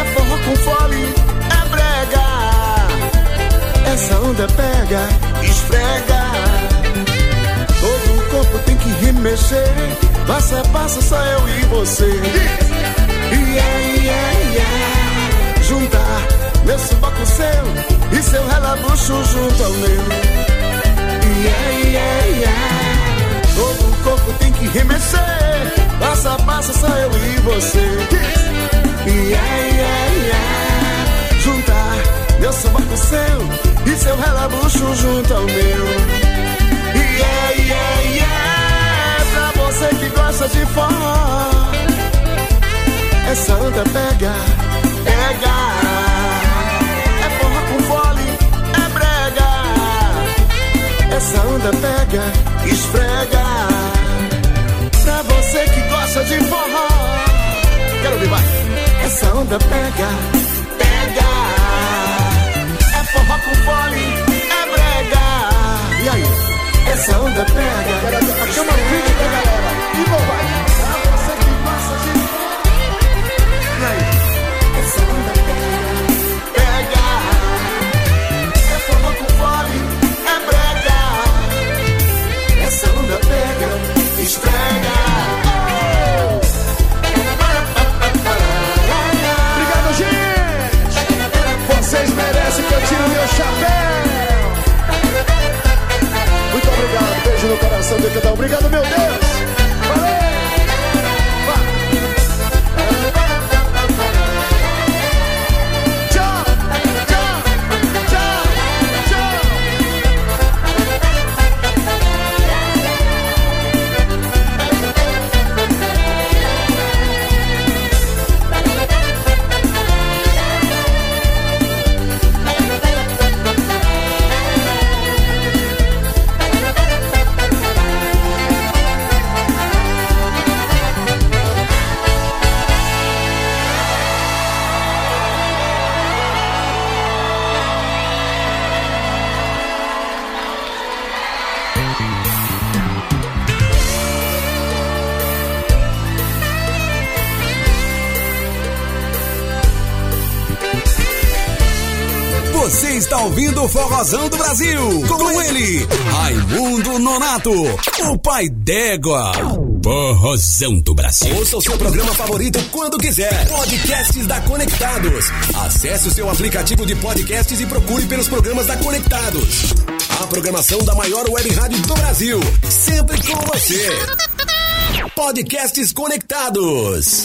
É forró com fole, é brega. Essa onda pega, esfrega. Todo o corpo tem que remexer. Passo a passo, só eu e você. Yeah, yeah, yeah. Juntar meu subaco seu e seu relabucho junto ao meu. Yeah, yeah, yeah. Tem que remexer. Passo a passo, só eu e você. Yeah, yeah, yeah. Juntar meu subaco seu e seu relabucho junto ao meu. Yeah, yeah, yeah. Pra você que gosta de forró. Essa onda pega, pega. É com é. Essa onda pega, esfrega. Você que gosta de forró. Quero ouvir mais. Essa onda pega, pega. É forró com fole, é brega. E aí? Essa onda pega. Chama o vídeo da galera. E vai. Pra você que gosta de Você chapéu. Muito obrigado, beijo no coração de cada um. Obrigado, meu Deus. Está ouvindo o Forrozão do Brasil. Com ele, Raimundo Nonato, o pai d'égua. Forrozão do Brasil. Ouça o seu programa favorito quando quiser. Podcasts da Conectados. Acesse o seu aplicativo de podcasts e procure pelos programas da Conectados. A programação da maior web rádio do Brasil. Sempre com você. Podcasts Conectados.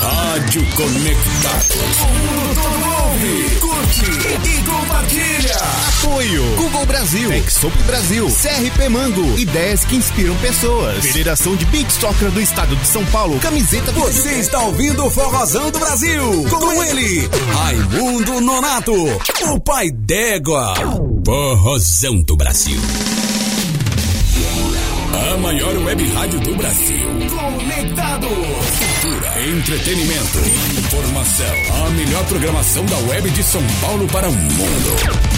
Rádio Conectados. Ouve, curte e compartilha. Apoio Google Brasil, Exop Brasil, CRP Mango, ideias que inspiram pessoas. Federação de Beach Soccer do Estado de São Paulo, camiseta Você está ouvindo o Forrozão do Brasil. Com ele, Raimundo Nonato, o pai d'égua. Forrozão do Brasil. A maior web rádio do Brasil. Conectados. Cultura, entretenimento, informação. A melhor programação da web de São Paulo para o mundo.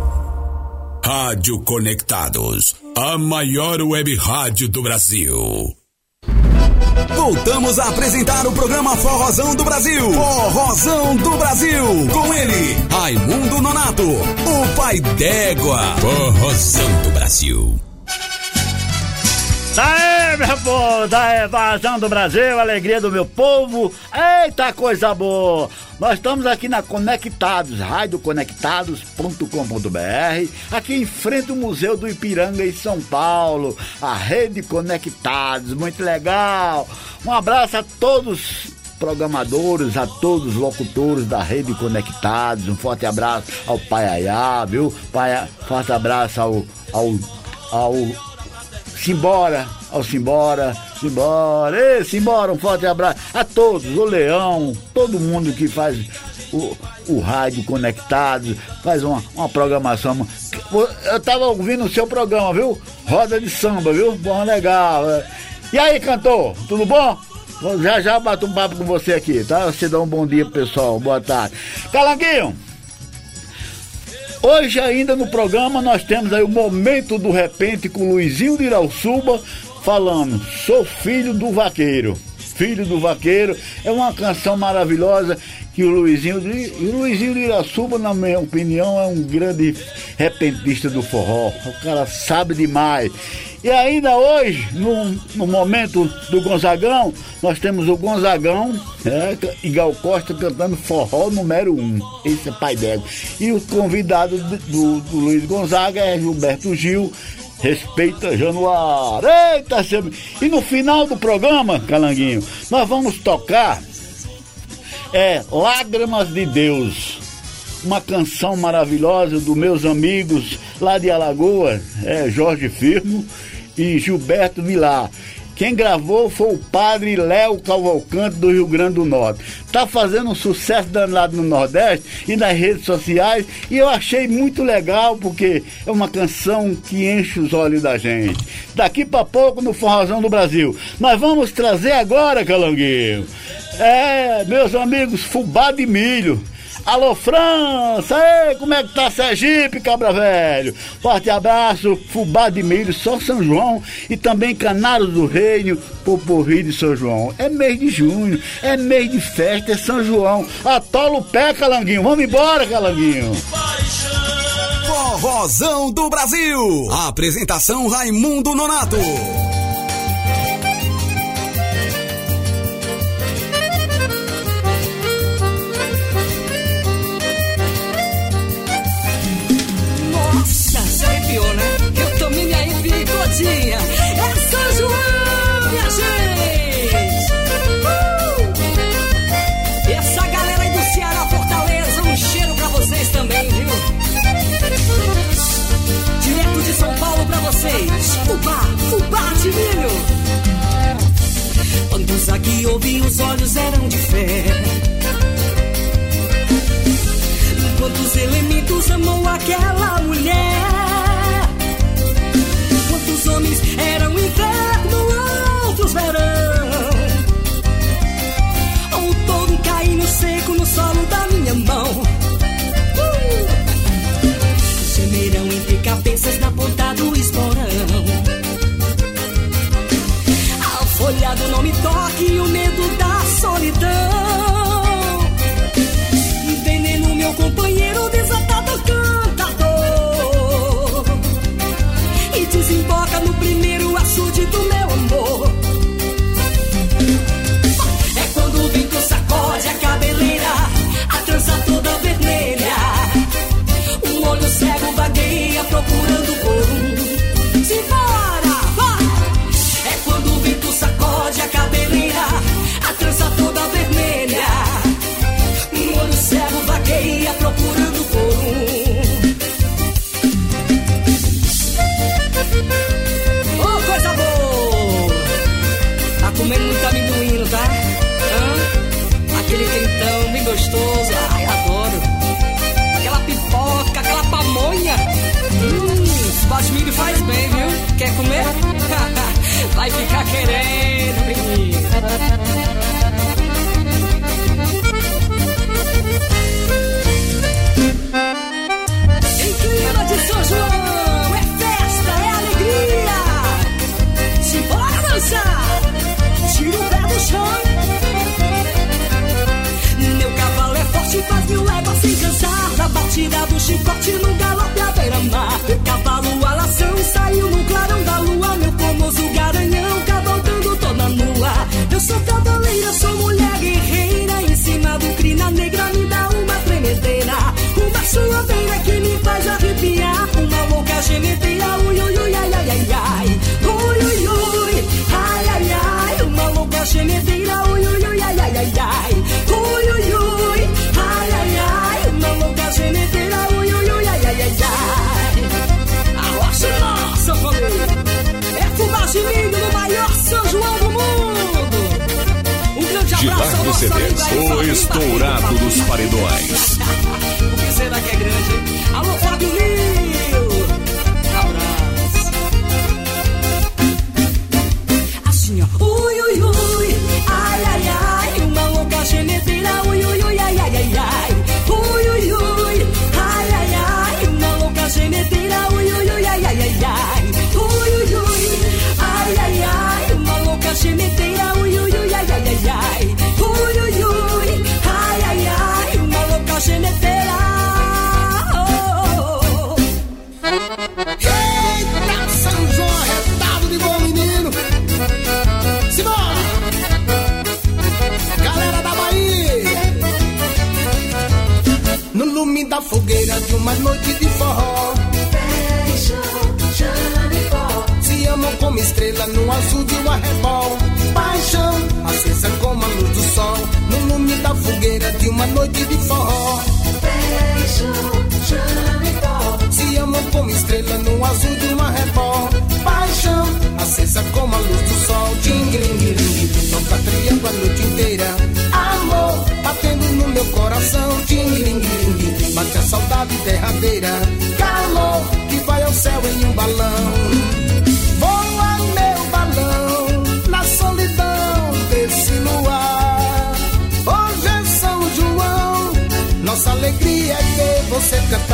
Rádio Conectados, a maior web rádio do Brasil. Voltamos a apresentar o programa Forrozão do Brasil. Forrozão do Brasil. Com ele, Raimundo Nonato, o pai d'égua. Forrozão do Brasil. Daí, meu povo, daí, vazão do Brasil, alegria do meu povo. Eita coisa boa! Nós estamos aqui na Conectados, radioconectados.com.br, aqui em frente ao Museu do Ipiranga em São Paulo, a Rede Conectados, muito legal. Um abraço a todos programadores, a todos os locutores da Rede Conectados, um forte abraço ao Pai Ayá, viu? Pai, forte abraço ao, ao, ao Simbora, ao Simbora, Simbora, ei, Simbora, um forte abraço a todos, o Leão, todo mundo que faz o, o rádio conectado, faz uma, uma programação. Eu tava ouvindo o seu programa, viu? Roda de samba, viu? Bom, legal. E aí, cantor, tudo bom? Já já bato um papo com você aqui, tá? Você dá um bom dia pro pessoal, boa tarde. Calanguinho! Hoje ainda no programa nós temos aí o Momento do Repente com o Luizinho de Irauçuba falando Sou filho do vaqueiro. Filho do Vaqueiro é uma canção maravilhosa que o Luizinho de, o Luizinho de Irauçuba, na minha opinião, é um grande repentista do forró. O cara sabe demais. E ainda hoje, no, no momento do Gonzagão, nós temos o Gonzagão é, e Gal Costa cantando forró número um. Esse é pai dela. E o convidado do, do, do Luiz Gonzaga é Gilberto Gil. Respeita Januário. Eita, seu... E no final do programa, Calanguinho, nós vamos tocar é Lágrimas de Deus. Uma canção maravilhosa dos meus amigos lá de Alagoas, é Jorge Firmo e Gilberto Vilar. Quem gravou foi o padre Léo Cavalcante do Rio Grande do Norte. Tá fazendo um sucesso danado no Nordeste e nas redes sociais e eu achei muito legal porque é uma canção que enche os olhos da gente. Daqui para pouco no Forrozão do Brasil. Nós vamos trazer agora, Calanguinho. É, meus amigos, fubá de milho. Alô, França! Ei, como é que tá Sergipe, cabra velho? Forte abraço, fubá de milho, só São João e também Canário do Reino, Poporri de São João. É mês de junho, é mês de festa, é São João. Atola o pé, Calanguinho. Vamos embora, Calanguinho. Forrozão do Brasil. Apresentação Raimundo Nonato. Dia. É São João, minha gente. Uh! E essa galera aí do Ceará, Fortaleza, um cheiro pra vocês também, viu? Direto de São Paulo pra vocês. Fubá, fubá de milho. Quantos aqui ouvi os olhos eram de fé? Quantos elementos amou aquela mulher? Seco no solo da minha mão? Uh! Entre cabeças na ponta do esporão. A folha do não me toque, o medo vermelha. Um olho cego vagueia procurando por um. Simbora, vai! É quando o vento sacode a cabeleira, a trança toda vermelha. Um olho cego vagueia procurando por um. Tá comendo muito amendoim, tá? Hã? Aquele quentão bem gostoso. Basmilho faz bem, viu? Quer comer? Vai ficar querendo, menino. Clima de São João, é festa, é alegria. Simbora dançar, tira o pé do chão. Meu cavalo é forte, faz mil léguas sem cansar. Na batida do chicote, no aí, o estourado dos paredões. O que será que é grande? Alô, Fábio Lio! Azul de um arrebol. Paixão, acesa como a luz do sol. No lume da fogueira de uma noite de forró. Se amam como estrela no azul de uma rebol. Paixão, acesa como a luz do sol. Tingue-lingue-lingue, toca triângulo a noite inteira. Amor, batendo no meu coração. Tingue-lingue-lingue, bate a saudade derradeira. Calor, que vai ao céu em um balão. Você cantar.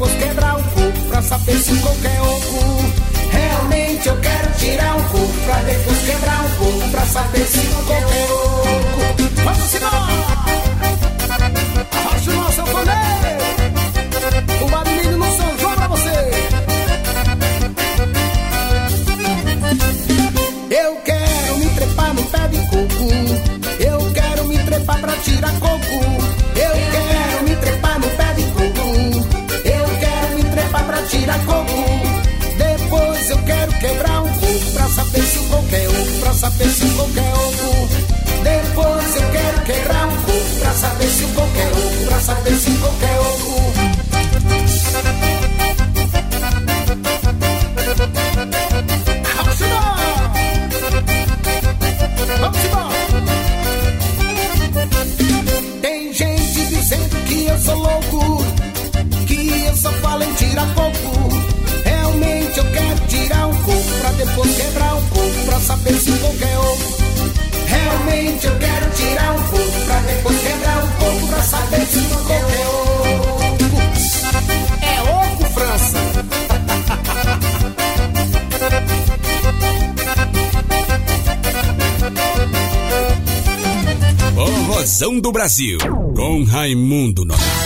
fosse quebrar o coco pra saber se o é oco. Realmente eu quero tirar o coco pra depois quebrar o coco pra saber se o é oco. desse em qualquer outro. Vamos embora! Vamos embora! Tem gente dizendo que eu sou louco, que eu só falo em tirar pouco. Realmente eu quero tirar um pouco pra depois quebrar um pouco pra saber se qualquer é outro. Realmente eu quero tirar um pouco pra depois quebrar do Brasil, com Raimundo Nonato.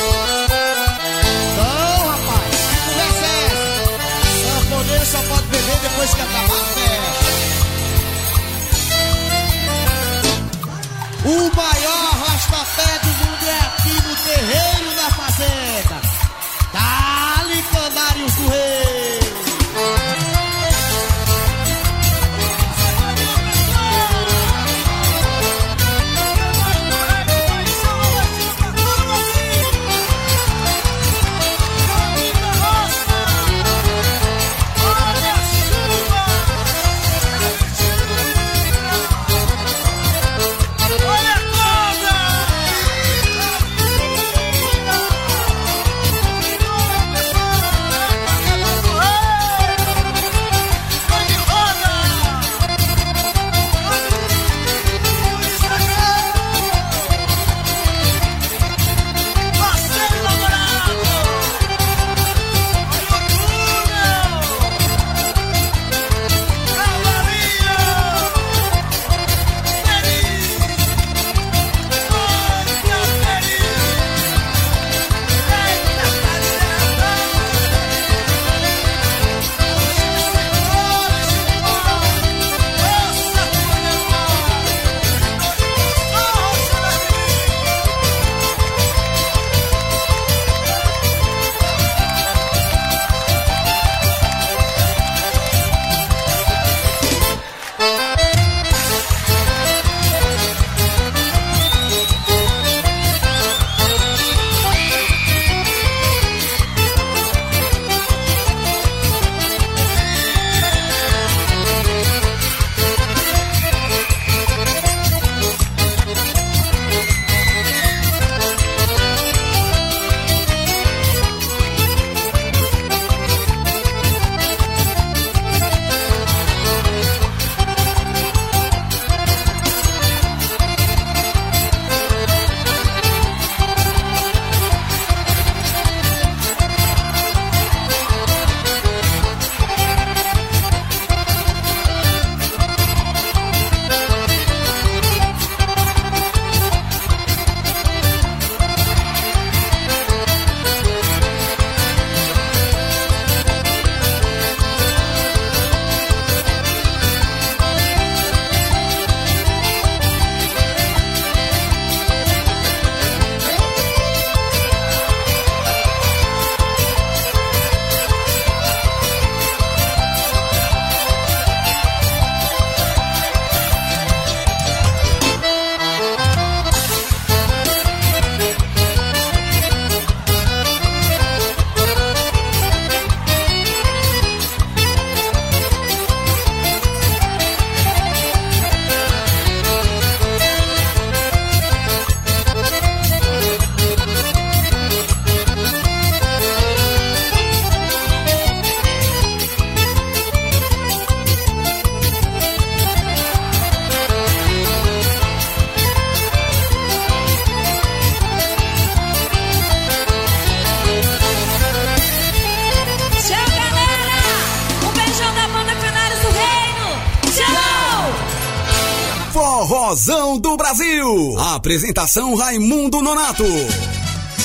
Apresentação Raimundo Nonato.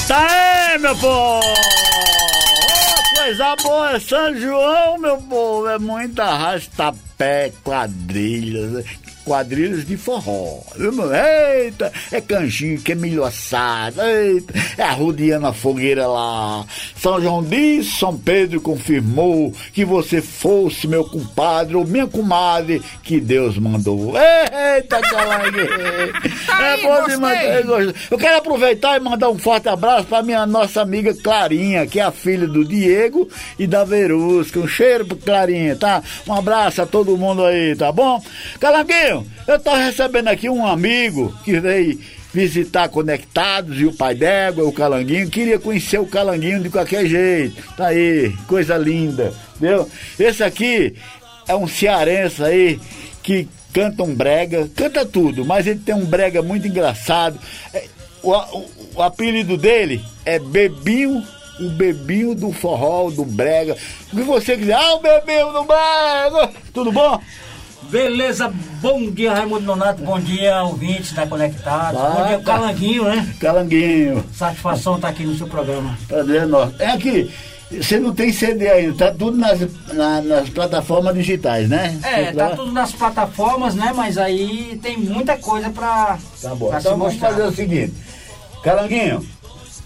Tá aí, meu povo! Ô, coisa boa, é São João, meu povo, é muita arrasta-pé, quadrilhas, quadrilhas de forró. Eita, é canjinho, que é milho assado, eita, é arrodeando a fogueira lá. São João disse, São Pedro confirmou que você fosse meu compadre ou minha comadre que Deus mandou. Eita, calangueiro! é bom demais. eu quero aproveitar e mandar um forte abraço para minha nossa amiga Clarinha, que é a filha do Diego e da Verusca. Um cheiro pro Clarinha, tá? Um abraço a todo mundo aí, tá bom? Calanguinho, eu tô recebendo aqui um amigo que veio visitar Conectados e o pai d'égua, o Calanguinho, queria conhecer o Calanguinho de qualquer jeito. Tá aí, coisa linda, viu? Esse aqui é um cearense aí que canta um brega, canta tudo, mas ele tem um brega muito engraçado. É, O, o- o apelido dele é Bebinho, o Bebinho do forró, do brega. O que você quiser, ah, o Bebinho do brega, tudo bom? Beleza, bom dia Raimundo Nonato, bom dia ouvintes da Conectados, Ah, bom dia tá. Calanguinho, né? Calanguinho. Satisfação estar aqui no seu programa. Prazer nosso. É aqui, você não tem CD ainda, tá tudo nas, na- nas plataformas digitais, né? É, tá tudo nas plataformas, né? Mas aí tem muita coisa pra, Tá bom. pra Então vamos mostrar. fazer o seguinte. Calanguinho,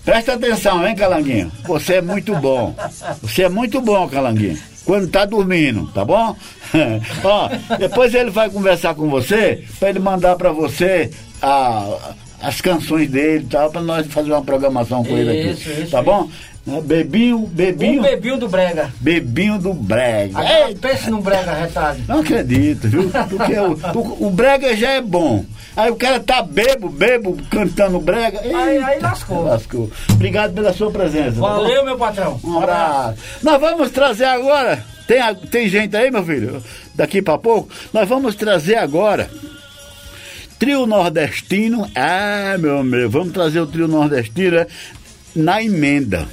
presta atenção, hein, Calanguinho? Você é muito bom. Você é muito bom, Calanguinho. Quando tá dormindo, tá bom? Ó, depois ele vai conversar com você, pra ele mandar pra você a- as canções dele e tal, pra nós fazer uma programação com ele aqui. Isso, isso, tá bom? Bebinho, bebinho. Um bebinho do brega. Bebinho do Brega. Agora pense num brega retado. não acredito, viu? Porque o, o, o brega já é bom. Aí o cara tá bebo, bebo, cantando brega. Aí- Eita, aí lascou. Lascou. Obrigado pela sua presença. tá? Valeu, meu patrão. Um abraço. Nós vamos trazer agora. Tem, tem gente aí, meu filho? Daqui pra pouco. Nós vamos trazer agora. Trio nordestino. Ah, meu amigo, vamos trazer o trio nordestino é, na emenda.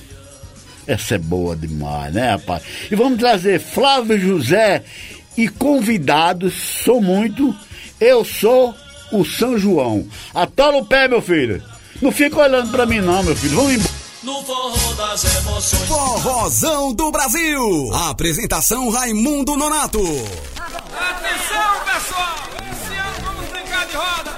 Essa é boa demais, né, rapaz? E vamos trazer Flávio José e convidados. Sou muito. Eu sou o São João. Atola o pé, meu filho. Não fica olhando pra mim, não, meu filho. Vamos embora. No forró das emoções. Forrozão do Brasil. Apresentação Raimundo Nonato. Atenção, pessoal! Esse ano vamos brincar de roda,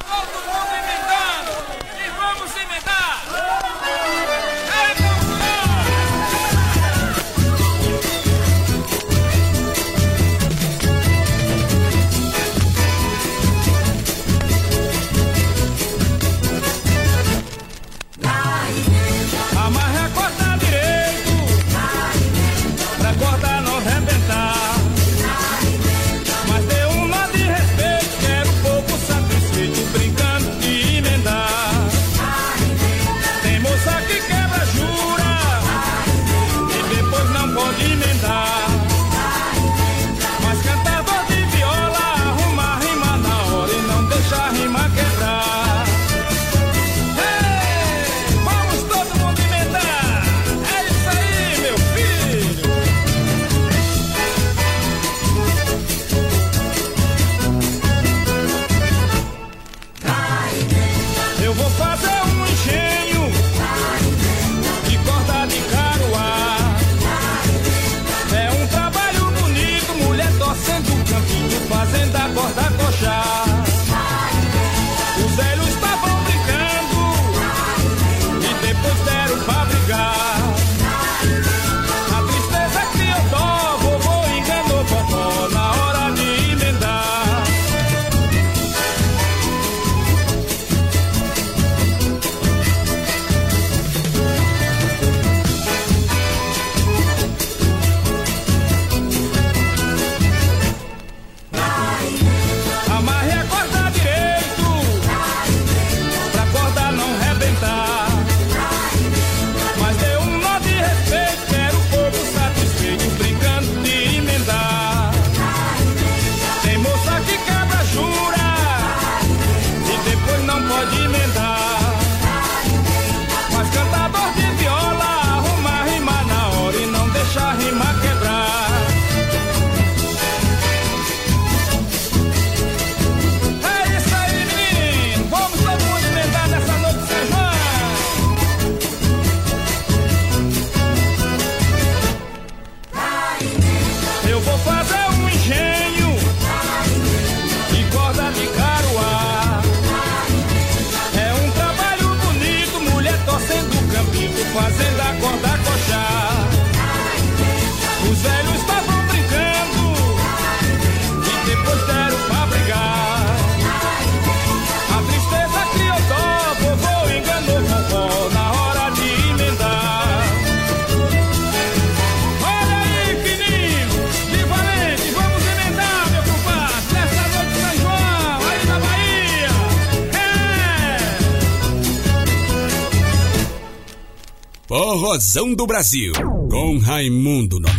Forrozão do Brasil, com Raimundo Nonato.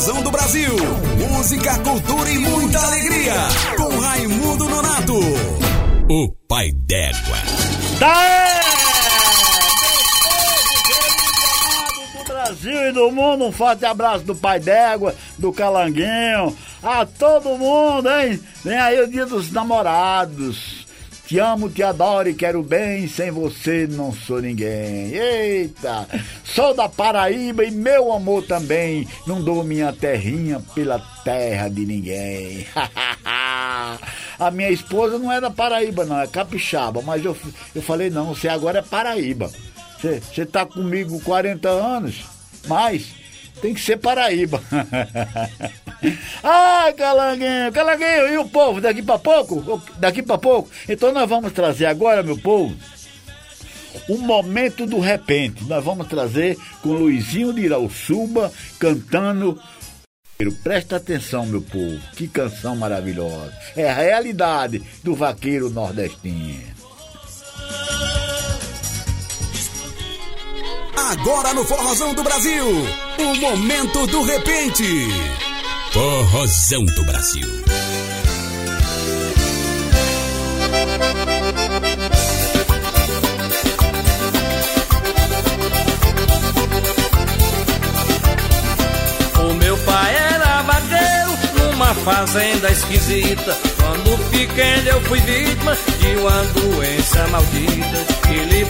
Do Brasil. Música, cultura e muita alegria. Com Raimundo Nonato. O pai d'égua. Daí! do Brasil e do mundo, um forte abraço do Pai d'Égua, do Calanguinho, a todo mundo, hein? Vem aí o dia dos namorados. Te amo, te adoro e quero bem, sem você não sou ninguém. Eita! Sou da Paraíba e meu amor também. Não dou minha terrinha pela terra de ninguém. A minha esposa não é da Paraíba, não, é capixaba, mas eu, eu falei, não, você agora é Paraíba. Você, você tá comigo 40 anos, mas tem que ser Paraíba. Ai, Calanguinho, Calanguinho, e o povo daqui pra pouco? Daqui pra pouco? Então nós vamos trazer agora, meu povo, o momento do repente. Nós vamos trazer com Luizinho de Irauçuba cantando. Presta atenção, meu povo, que canção maravilhosa. É a realidade do vaqueiro nordestino. Agora no Forrozão do Brasil, o momento do repente. Forrozão do Brasil. Fazenda esquisita. Quando pequeno eu fui vítima de uma doença maldita.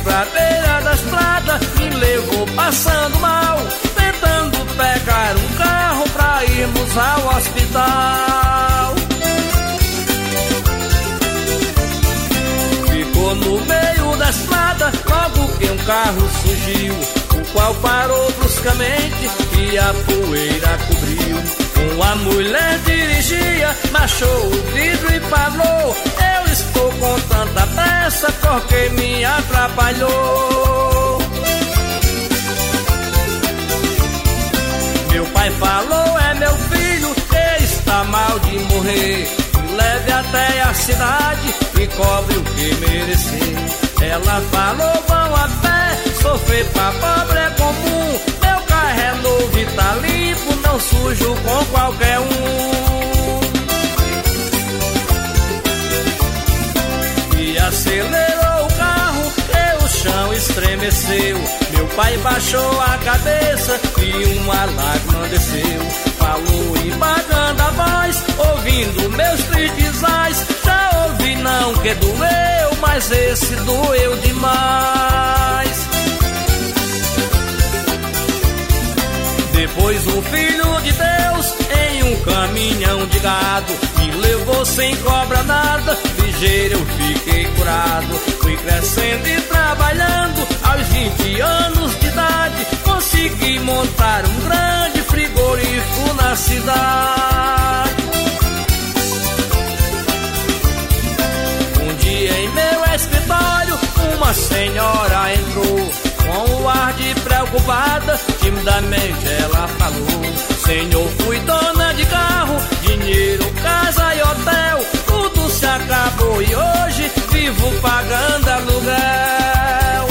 Pra beira das pratas me levou passando mal, tentando pegar um carro pra irmos ao hospital. Ficou no meio da estrada, logo que um carro surgiu, o qual parou bruscamente e a poeira cobriu. Uma mulher dirigia, baixou o vidro e falou: Eu estou com tanta pressa porque me atrapalhou. Meu pai falou: É meu filho, que está mal de morrer. Leve até a cidade e cobre o que merecer. Ela falou: Vão a pé, sofrer pra pobre é comum. É novo e tá limpo, não sujo com qualquer um. E acelerou o carro, e o chão estremeceu. Meu pai baixou a cabeça e uma lágrima desceu. Falou embargando a voz, ouvindo meus tristes Já ouvi não que doeu, mas esse doeu demais. Depois um filho de Deus em um caminhão de gado me levou sem cobra nada, ligeiro eu fiquei curado. Fui crescendo e trabalhando aos 20 anos de idade, consegui montar um grande preocupada, timidamente ela falou: Senhor, fui dona de carro, dinheiro, casa e hotel. Tudo se acabou e hoje vivo pagando aluguel.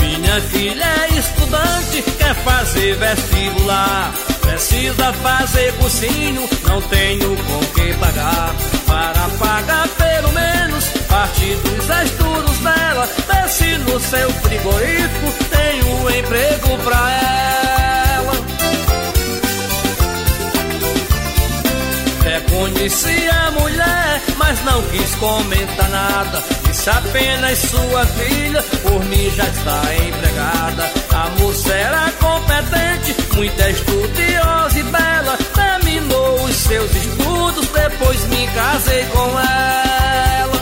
Minha filha é estudante, quer fazer vestibular. Precisa fazer cursinho, não tenho com que pagar. Para pagar pelo menos parte dos estudos dela. Desce no seu frigorífico, tem um emprego pra ela. Reconheci a mulher, mas não quis comentar nada. Disse apenas sua filha, por mim já está empregada. A moça era competente, muito estudiosa e bela. Terminou os seus estudos, depois me casei com ela.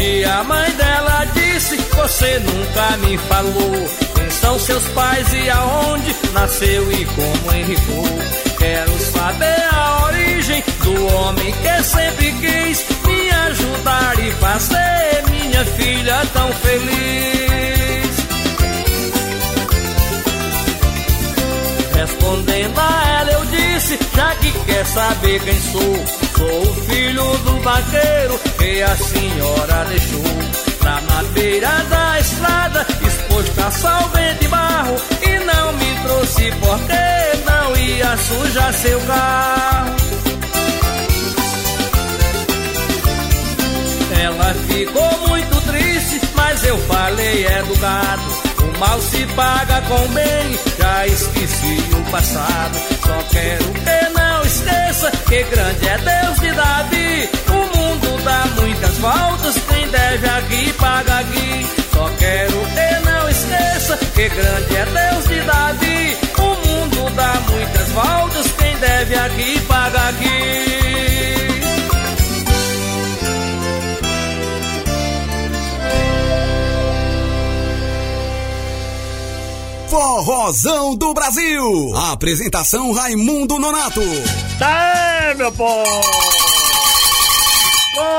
Dia a mãe dela disse: Você nunca me falou. Quem são seus pais e aonde nasceu e como enricou? Quero saber a origem do homem que sempre quis me ajudar e fazer minha filha tão feliz. Respondendo a ela, eu disse: Já que quer saber quem sou, sou o filho do vaqueiro que a senhora deixou. Lá na beira da estrada, exposto a sol, vento e barro, e não me trouxe porque não ia sujar seu carro. Ela ficou muito triste, mas eu falei educado. O mal se paga com bem, já esqueci o passado. Só quero que não esqueça que grande é Deus de Davi. O mundo dá muitas voltas, quem deve aqui paga aqui. Só quero que não esqueça que grande é Deus de Davi. O mundo dá muitas voltas, quem deve aqui paga aqui. Forrozão do Brasil. Apresentação Raimundo Nonato. Tá, meu povo!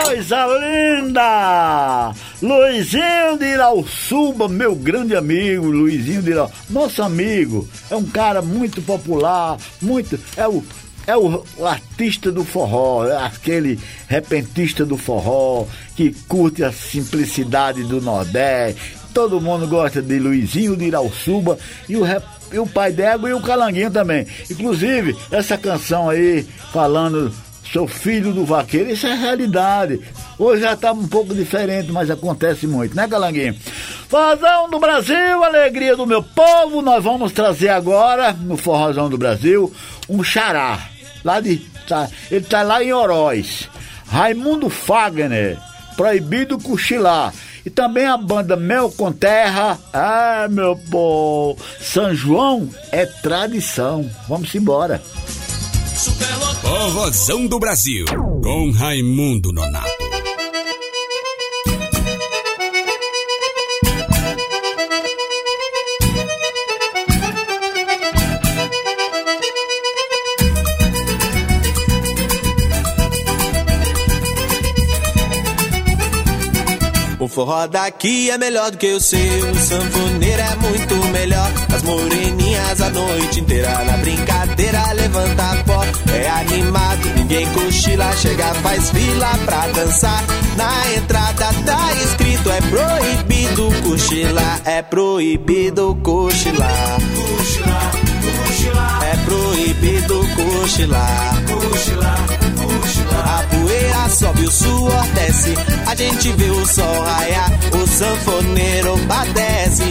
Coisa linda! Luizinho de Irauçuba, meu grande amigo, Luizinho de Irauçuba, nosso amigo, é um cara muito popular, muito, é o, é o, o artista do forró, é aquele repentista do forró, que curte a simplicidade do Nordeste, todo mundo gosta de Luizinho de Irauçuba e o rep e o pai d'égua e o calanguinho também. Inclusive, essa canção aí, falando sou filho do vaqueiro, isso é realidade. Hoje já tá um pouco diferente, mas acontece muito, né, Calanguinho? Forrozão do Brasil, alegria do meu povo, nós vamos trazer agora, no Forrozão do Brasil, um xará. Lá de. Tá, ele tá lá em Oroz. Raimundo Fagner, proibido cochilar. E também a banda Mel com Terra. Ah, meu povo, São João é tradição. Vamos embora. Forrozão do Brasil, com Raimundo Nonato. Forró daqui é melhor do que o seu. O sanfoneiro é muito melhor. As moreninhas a noite inteira na brincadeira levanta pó. É animado, ninguém cochila. Chega, faz fila pra dançar. Na entrada tá escrito: é proibido cochilar. É proibido cochilar. Cochilar, cochilar. É proibido cochilar. Cochilar, cochilar. Sobe, o suor desce. A gente vê o sol raiar. O sanfoneiro padece.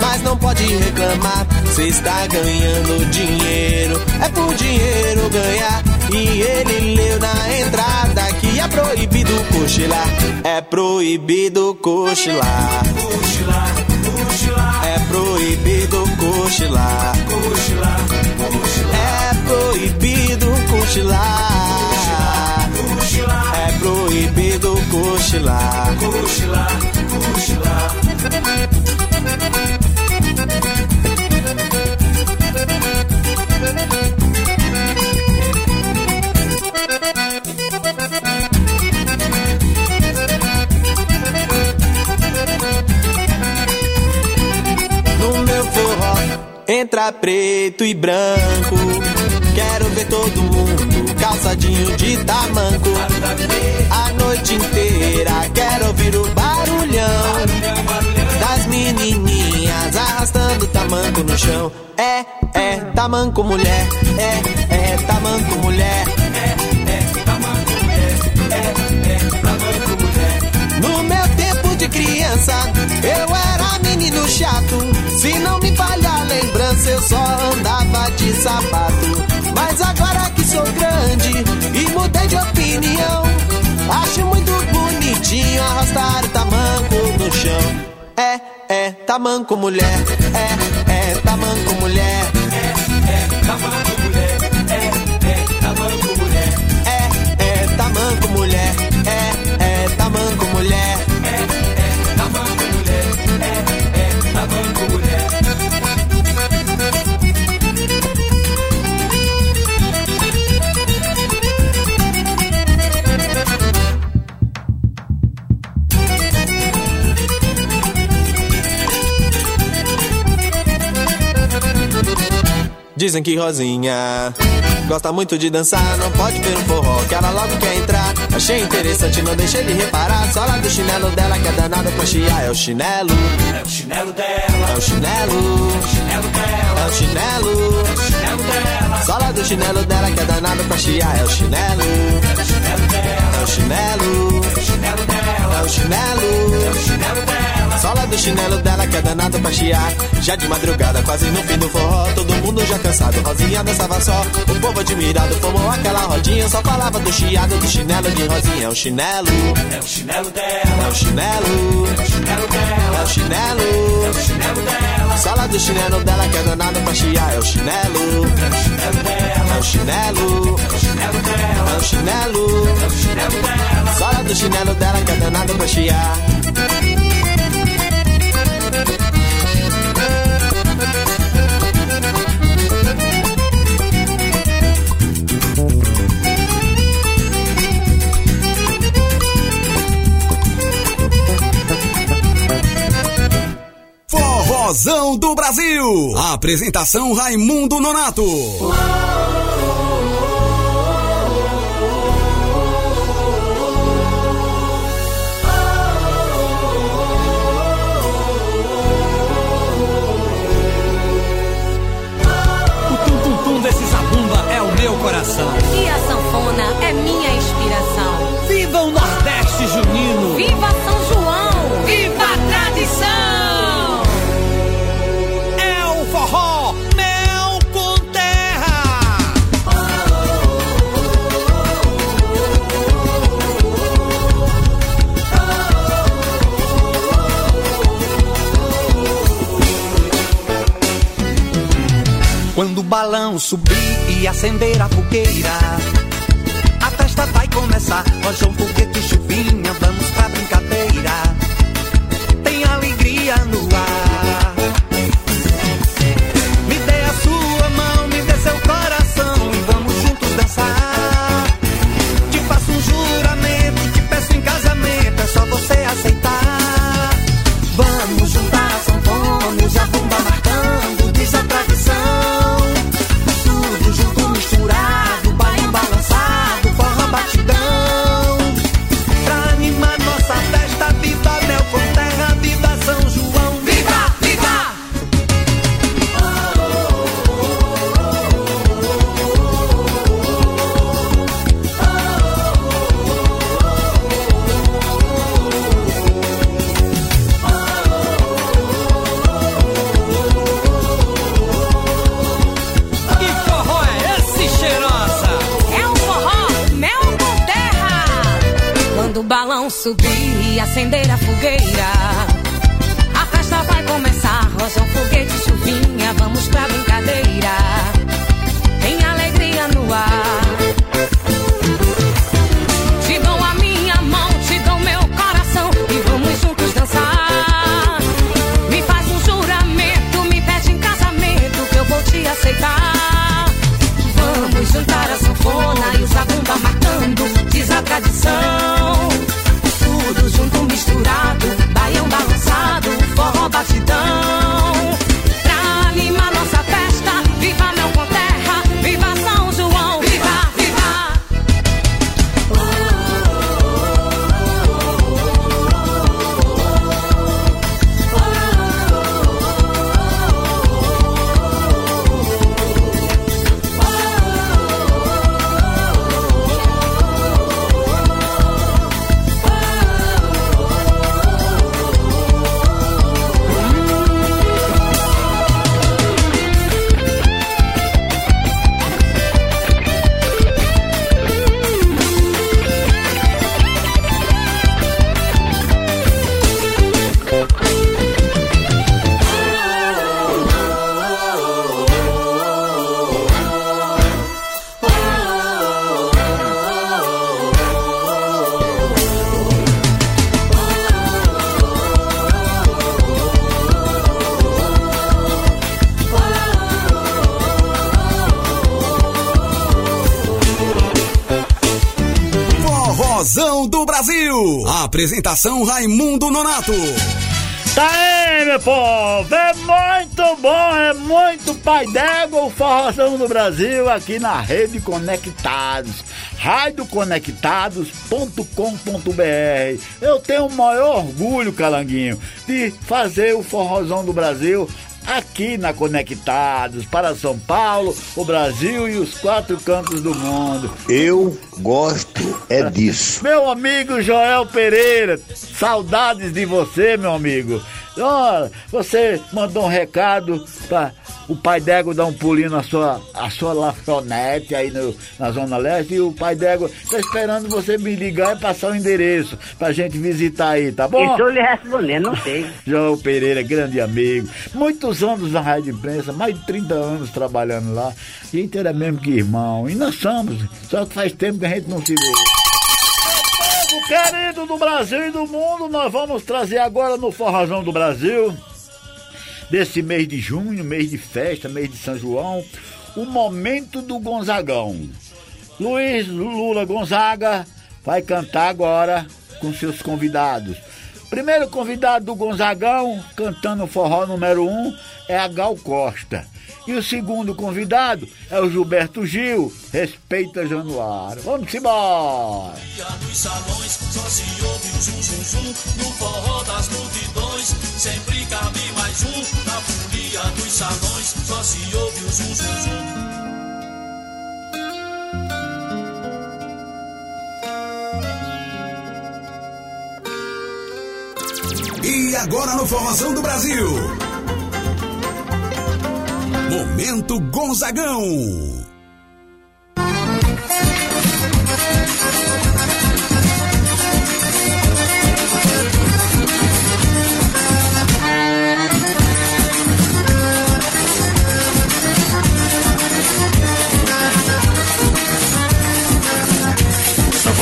Mas não pode reclamar. Cê está ganhando dinheiro. É por dinheiro ganhar. E ele leu na entrada que é proibido cochilar. É proibido cochilar. Cochilar, cochilar. É proibido cochilar. Cochilar, cochilar. É proibido cochilar. Cochilar. cochilar, cochilar. No meu forró entra preto e branco. Quero ver todo mundo calçadinho de tamanco. A noite inteira quero ouvir o barulhão das menininhas arrastando tamanco no chão. É, é, tamanco mulher. É, é, tamanco mulher. No meu tempo de criança, eu era menino chato. Se não me falha a lembrança, eu só andava de sapato. De opinião, acho muito bonitinho arrastar o tamanco no chão. É, é, tamanco mulher. É, é, tamanco mulher. Tamanco Dizem que Rosinha gosta muito de dançar, não pode ver um forró que ela logo quer entrar. Achei interessante, não deixei de reparar. Só lá do chinelo dela que é danada pra chiar. É o chinelo, É o chinelo dela, é o chinelo, chinelo dela, é o chinelo. chinelo dela, Só lá do chinelo dela que é danada pra chiar. É o chinelo, chinelo dela, é o chinelo, chinelo dela, é o chinelo. chinelo dela. Sola do chinelo dela que é danado pra chiar. Já de madrugada, quase no fim do forró. Todo mundo já cansado, Rosinha dançava só. O povo admirado formou aquela rodinha. Só falava do chiado do chinelo de Rosinha. É o chinelo, É o chinelo dela, é o chinelo, chinelo dela, é o chinelo. chinelo dela, Sola do chinelo dela que é danado pra chiar. É o chinelo, chinelo dela, é o chinelo, chinelo dela, é o chinelo. chinelo dela. Sola do chinelo dela que é danado pra chiar. Forrozão do Brasil. Apresentação Raimundo Nonato. O balão subir e acender a fogueira, a festa vai começar. Rojão, foguete, chuvinha, vamos Apresentação Raimundo Nonato. Tá aí, meu povo! É muito bom, é muito pai d'égua o Forrozão do Brasil aqui na Rede Conectados. radioconectados.com.br Eu tenho o maior orgulho, Calanguinho, de fazer o Forrozão do Brasil aqui na Conectados para São Paulo, o Brasil e os quatro cantos do mundo. Eu gosto é disso. Meu amigo Joel Pereira, saudades de você, meu amigo. Olha, você mandou um recado para o pai Dego dar um pulinho na sua, a sua lanchonete aí no, na Zona Leste e o pai Dego tá esperando você me ligar e passar o endereço pra gente visitar aí, tá bom? Estou lhe respondendo, não sei. João Pereira, grande amigo. Muitos anos na rádio imprensa, mais de 30 anos trabalhando lá. A gente era mesmo que irmão. E nós somos, só que faz tempo que a gente não se vê. Querido do Brasil e do mundo, nós vamos trazer agora no Forrozão do Brasil, desse mês de junho, mês de festa, mês de São João, o momento do Gonzagão. Luiz Lula Gonzaga vai cantar agora com seus convidados. Primeiro convidado do Gonzagão, cantando o forró número um, é a Gal Costa. E o segundo convidado é o Gilberto Gil, respeita Januário. Vamos embora! dos salões só se ouve um zum zum zum no forró das multidões sempre cabe mais um na folia dos salões só se ouve um zum zum zum E agora no Forrozão do Brasil. Momento Gonzagão.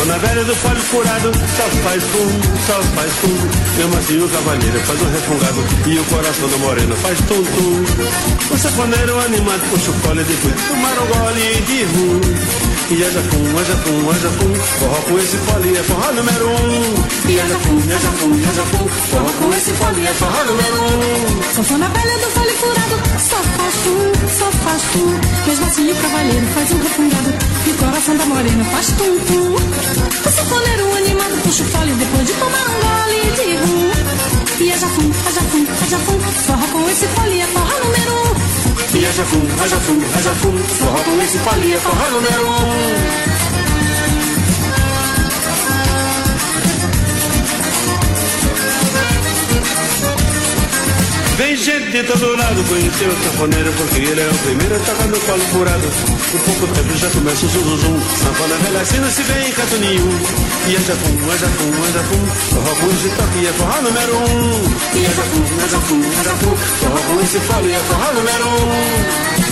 Sanfona velha do folho furado, só faz fundo, só faz fundo. Mesmo assim o cavaleiro faz um refungado e o coração do moreno faz tum-tum. O sanfoneiro animado puxa o depois de tomar um gole de rum. E aja fum, aja fum, aja fum, forró com esse fole é forró número um. E aja fum, aja fum, aja fum, forró com esse fole é forró número um. Sanfona velha do fole furado, só faz tum, só faz tum. Mesmo assim o cavaleiro faz um refungado e o coração da morena faz tum tum. O sanfoneiro animado puxa o fole depois de tomar um gole de rum. É jafum, é jafum, é jafum, forró com esse fole é forró número um. E aja fum, aja fum, aja fum, forró com esse é forró número um. Vem gente de todo lado conheceu o sanfoneiro porque ele é o primeiro a tocar no colo furado. Por pouco tempo já começa o zum zum zum. Sanfona velha assim não se vê em canto nenhum. E é jafum, é jafum, é jafum. Forró com esse toque é forró número um. E é jafum, é jafum, é jafum. Forró com esse fole é forró número um.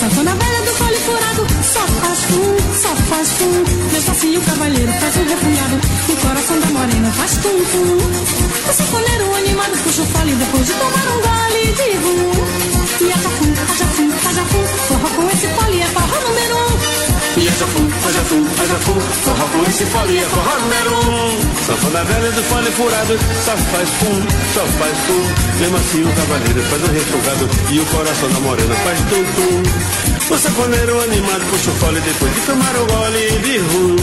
Sanfona velha do fole furado, só faz fum, só faz fum. Assim o cavalheiro faz um repunhado, e o coração da morena faz tum tum. O sanfoneiro animado puxa o fole depois de tomar um gole de rum. E haja fum, haja fum, haja fum, forró com esse fole é forró número um. E é jafum, é jafum, é jafum. Forró com esse fole é forró número um. Sanfona velha do fole furado, só faz pum, só faz pum. Mesmo assim o cavaleiro faz um refogado e o coração da morena faz tum tum. O sanfoneiro animado puxa o fole depois de tomar o gole de rum.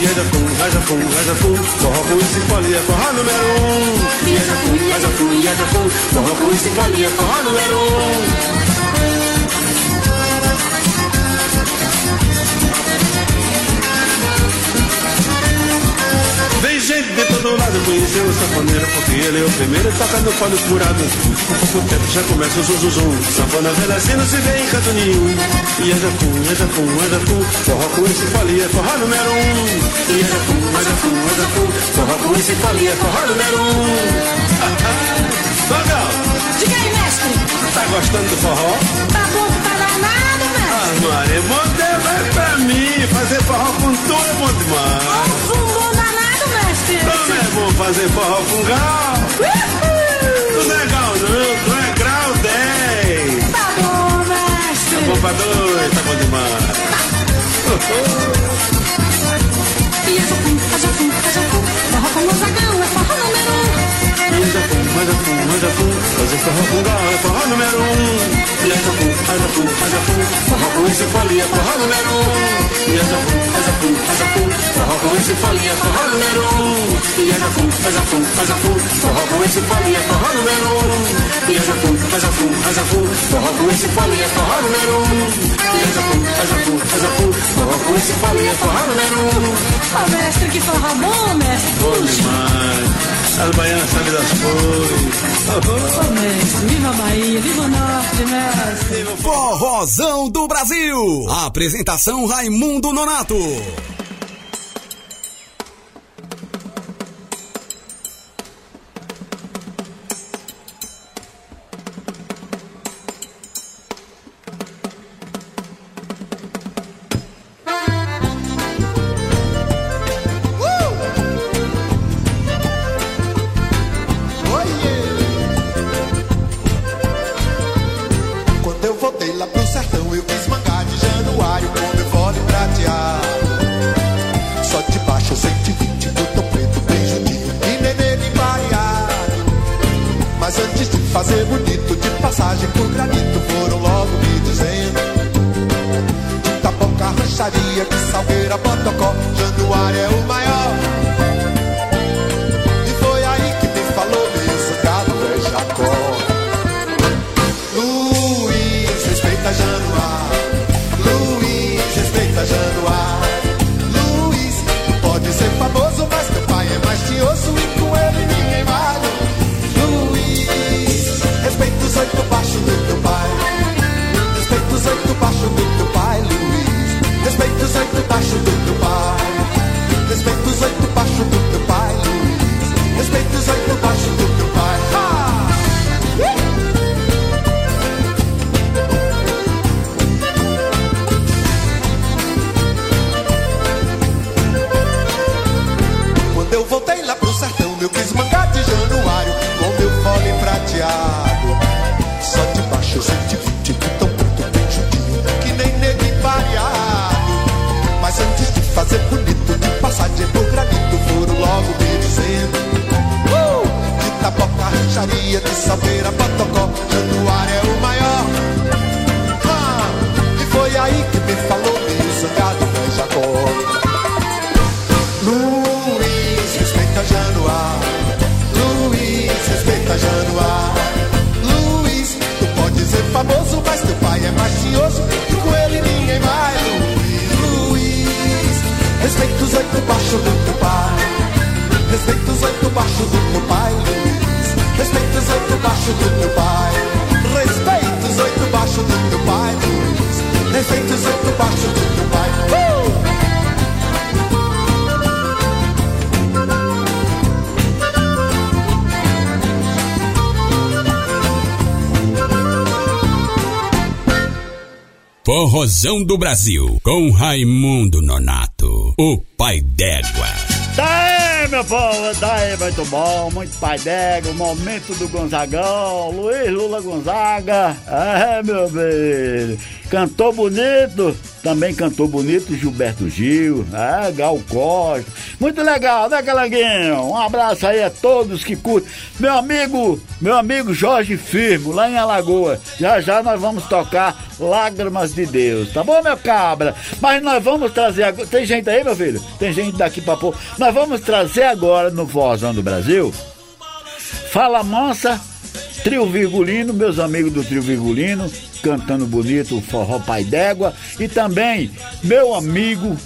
E é jafum, é jafum, é jafum. Forró com esse fole é forró número um. E é jafum, é jafum, é jafum. Forró com esse fole é forró número um. De todo lado conhecer o sanfoneiro Porque ele é o primeiro tocar no fole furado. Com pouco tempo já começa o zum zum zum Sanfona velha assim não se vê em canto nenhum E é jafum, é jafum, é jafum Forró com esse fole é forró número um. E é jafum, é jafum, é jafum Forró com esse fole é forró número um. Legal Diga aí, mestre. Tá gostando do forró? Tá bom, tá danado, mestre. Ah, Maria, bom é pra mim Fazer forró com é bom demais Bom fazer forró com gal? Tu não é gal não, tu é grau 10 Tá bom, mestre. Tá bom pra dois, tá bom demais E haja fum, haja fum, haja fum, forró com o zagão é forró número um. E é é jafum, é jafum Fazer forró com gal é forró número um E é é jafum, é jafum Forró com esse fole é forró número um E é é jafum, é jafum Forró com esse fole é forró número um E é é jafum, é jafum Forró com esse fole é forró número um E é é jafum, é jafum Forró com esse fole é forró número um E é é jafum, é jafum Forró com esse fole é forró número um Ó, mestre, que forró bom, mestre. Bom demais As baianas sabem das Ô, mestre, viva a Bahia, viva o Norte, mestre. Forrozão do Brasil. Apresentação Raimundo Nonato. Botocó, januário é o maior. E foi aí que me falou mesmo, gado é Jacó. Luiz, respeita Januário. Luiz, respeita Januário. Luiz, pode ser famoso, mas teu pai é mais tioso e com ele ninguém vale. Luiz, respeita os oito baixos do teu pai. Respeita os oito baixos do teu pai, Luiz. Respeita os oito baixos do teu pai. Respeito os oito baixos do teu pai, Luiz. Respeita os oito baixos do teu pai. de uh! Que Rancharia, de Salveira, Patocó Januário é o maior ah! E foi aí que me falou que o zangado é Jacó Luiz, respeita Januário Luiz, respeita Januário Luiz, tu pode ser famoso Mas teu pai é mafioso E com ele ninguém mais. Luiz, Luiz Respeita os oito baixos do baixo do meu pai. Respeito os oito baixo do meu pai. Respeito os oito baixo do meu pai. Respeito os oito baixo do meu pai. Forrozão Corrosão do Brasil, com Raimundo Nonato, o pai d'égua. Povo, daí, muito bom, muito pai d'égua, o momento do Gonzagão, Luiz Lula Gonzaga, é, meu bem, cantou bonito, também cantou bonito Gilberto Gil, é, Gal Costa, muito legal, né, Calanguinho? Um abraço aí a todos que curtem. Meu amigo, meu amigo Jorge Firmo, lá em Alagoa, já já nós vamos tocar Lágrimas de Deus, tá bom, meu cabra? Mas nós vamos trazer agora, tem gente aí, meu filho? Tem gente daqui pra pouco. Nós vamos trazer agora no Vozão do Brasil, Fala Mansa, Trio Virgulino, meus amigos do Trio Virgulino, cantando bonito o forró Pai d'Égua. E também meu amigo,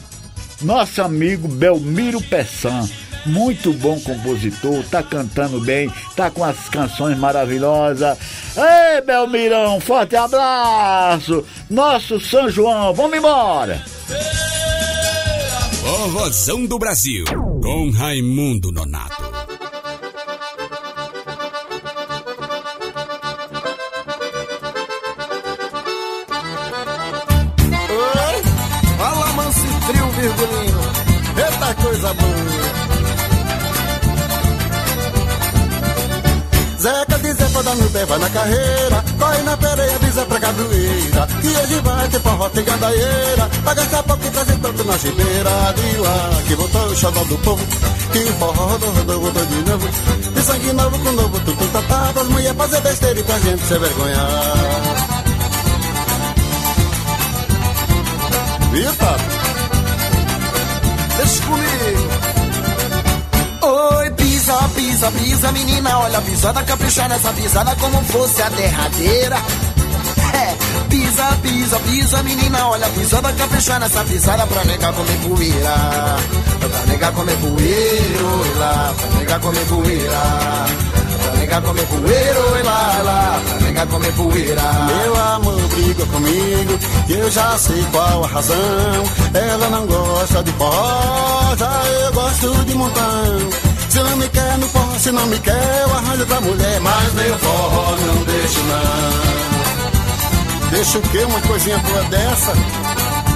nosso amigo Belmiro Pessan. Muito bom compositor, tá cantando bem, tá com as canções maravilhosas. Ei, Belmirão, forte abraço! Nosso São João, vamos embora! Forrozão do Brasil, com Raimundo Nonato. Eita coisa boa. Zeca de Zé pra no pé, vai na carreira. Corre na pereia, de Zé pra cabroeira. E hoje vai ter forró, tem gandaieira. Pra gastar pouco e trazer tanto na chileira. De lá que voltou o xodó do povo. Que o forró rodou, rodou, rodou de novo. De sangue novo com novo, tudo tá tá. Pras mulher fazer besteira e pra gente se vergonhar. Tato? Deixa comigo. Oi, pisa, pisa, pisa, menina, olha pisada, caprichar nessa pisada como fosse a derradeira. É, pisa, pisa, pisa, menina, olha pisada, caprichar nessa pisada pra negar comer poeira. Pra negar comer poeira, oi lá, pra negar comer poeira. Negar comer poeira, oi lá, lá, pra negar comer poeira. Meu amor briga comigo, que eu já sei qual a razão. Ela não gosta de forró, já eu gosto de montão. Se não me quer no forró, se não me quer, eu arranjo pra mulher. Mas meu forró não deixo não. Deixa o quê? Uma coisinha boa dessa?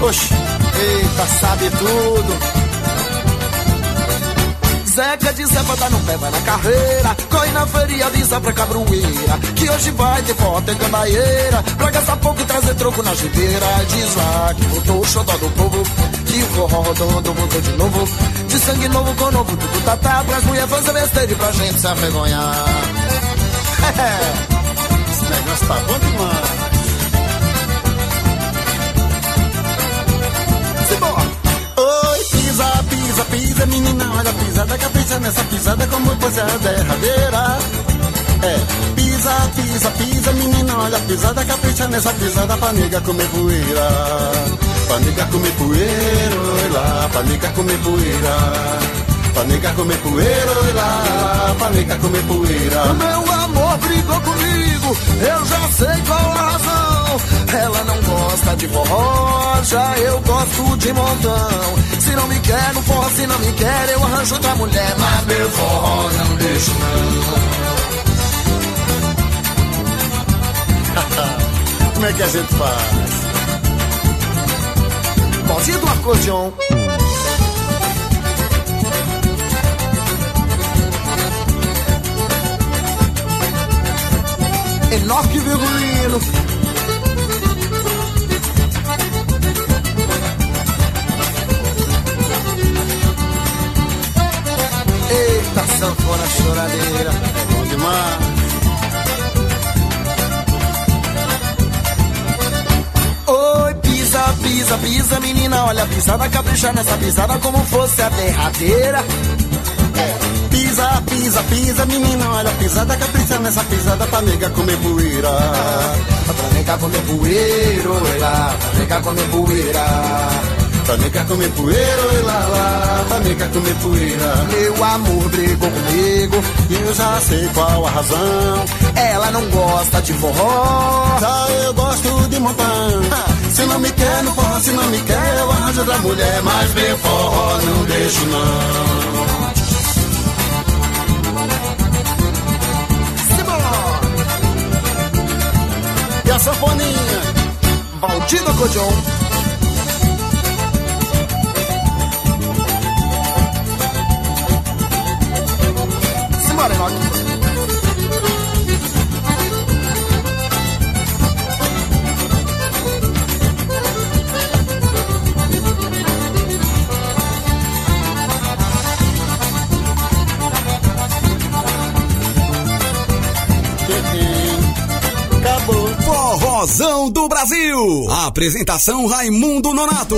Oxi, eita, sabe tudo. Zeca de Zé tá no pé, vai na carreira. Corre na feria, avisa pra cabroeira. Que hoje vai ter foto em candaieira. Pra gastar pouco e trazer troco na gibeira. Diz lá que botou o xodó do povo. Que o forró rodando voltou de novo. De sangue novo com novo, tudo tá tá. Pras mulher fazer besteira e pra gente se avergonhar. Esse negócio tá bom demais. Oi, pisa, pisa, menina, olha a pisada, capricha nessa pisada como fosse a derradeira. É, pisa, pisa, pisa, menina, olha a pisada, capricha nessa pisada pra nega comer poeira. Pra nega comer poeira, oi lá, pra nega comer poeira. Pra nega comer poeira, oi lá, pra nega comer poeira. Meu amor brigou comigo, eu já sei qual a razão. Ela não gosta de forró, já eu gosto de montão. Se não me quer no forró, se não me quer, eu arranjo outra mulher. Mas meu forró não deixo não. Como é que a gente faz? Do acordeon. Enoque Virgulino. Eita, sanfona choradeira. Bom demais. Pisa, pisa, menina, olha a pisada, capricha nessa pisada como fosse a derradeira. Pisa, pisa, pisa, menina, olha a pisada, capricha nessa pisada pra nega comer poeira. Pra negar comer poeira, oi lá, pra negar comer poeira. Também quer comer poeira, oi lá lá, também quer comer poeira. Meu amor brigou comigo, e eu já sei qual a razão. Ela não gosta de forró, já eu gosto de montão. Se não me quer no forró, se não me quer, eu arranjo outra mulher. Mas meu forró não deixo não. E a sanfoninha, Valdido Codion. Simbora, Enoque. Forrozão do Brasil. Apresentação Raimundo Nonato.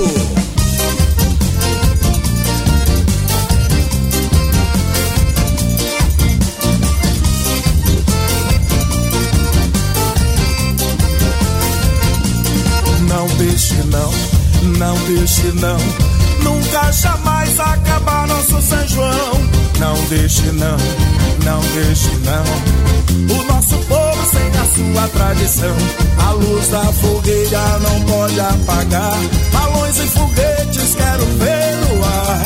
Não deixe não, não deixe não, nunca jamais acabar nosso São João. Não deixe não, não deixe não, o nosso povo sua tradição. A luz da fogueira não pode apagar, balões e foguetes quero ver no ar.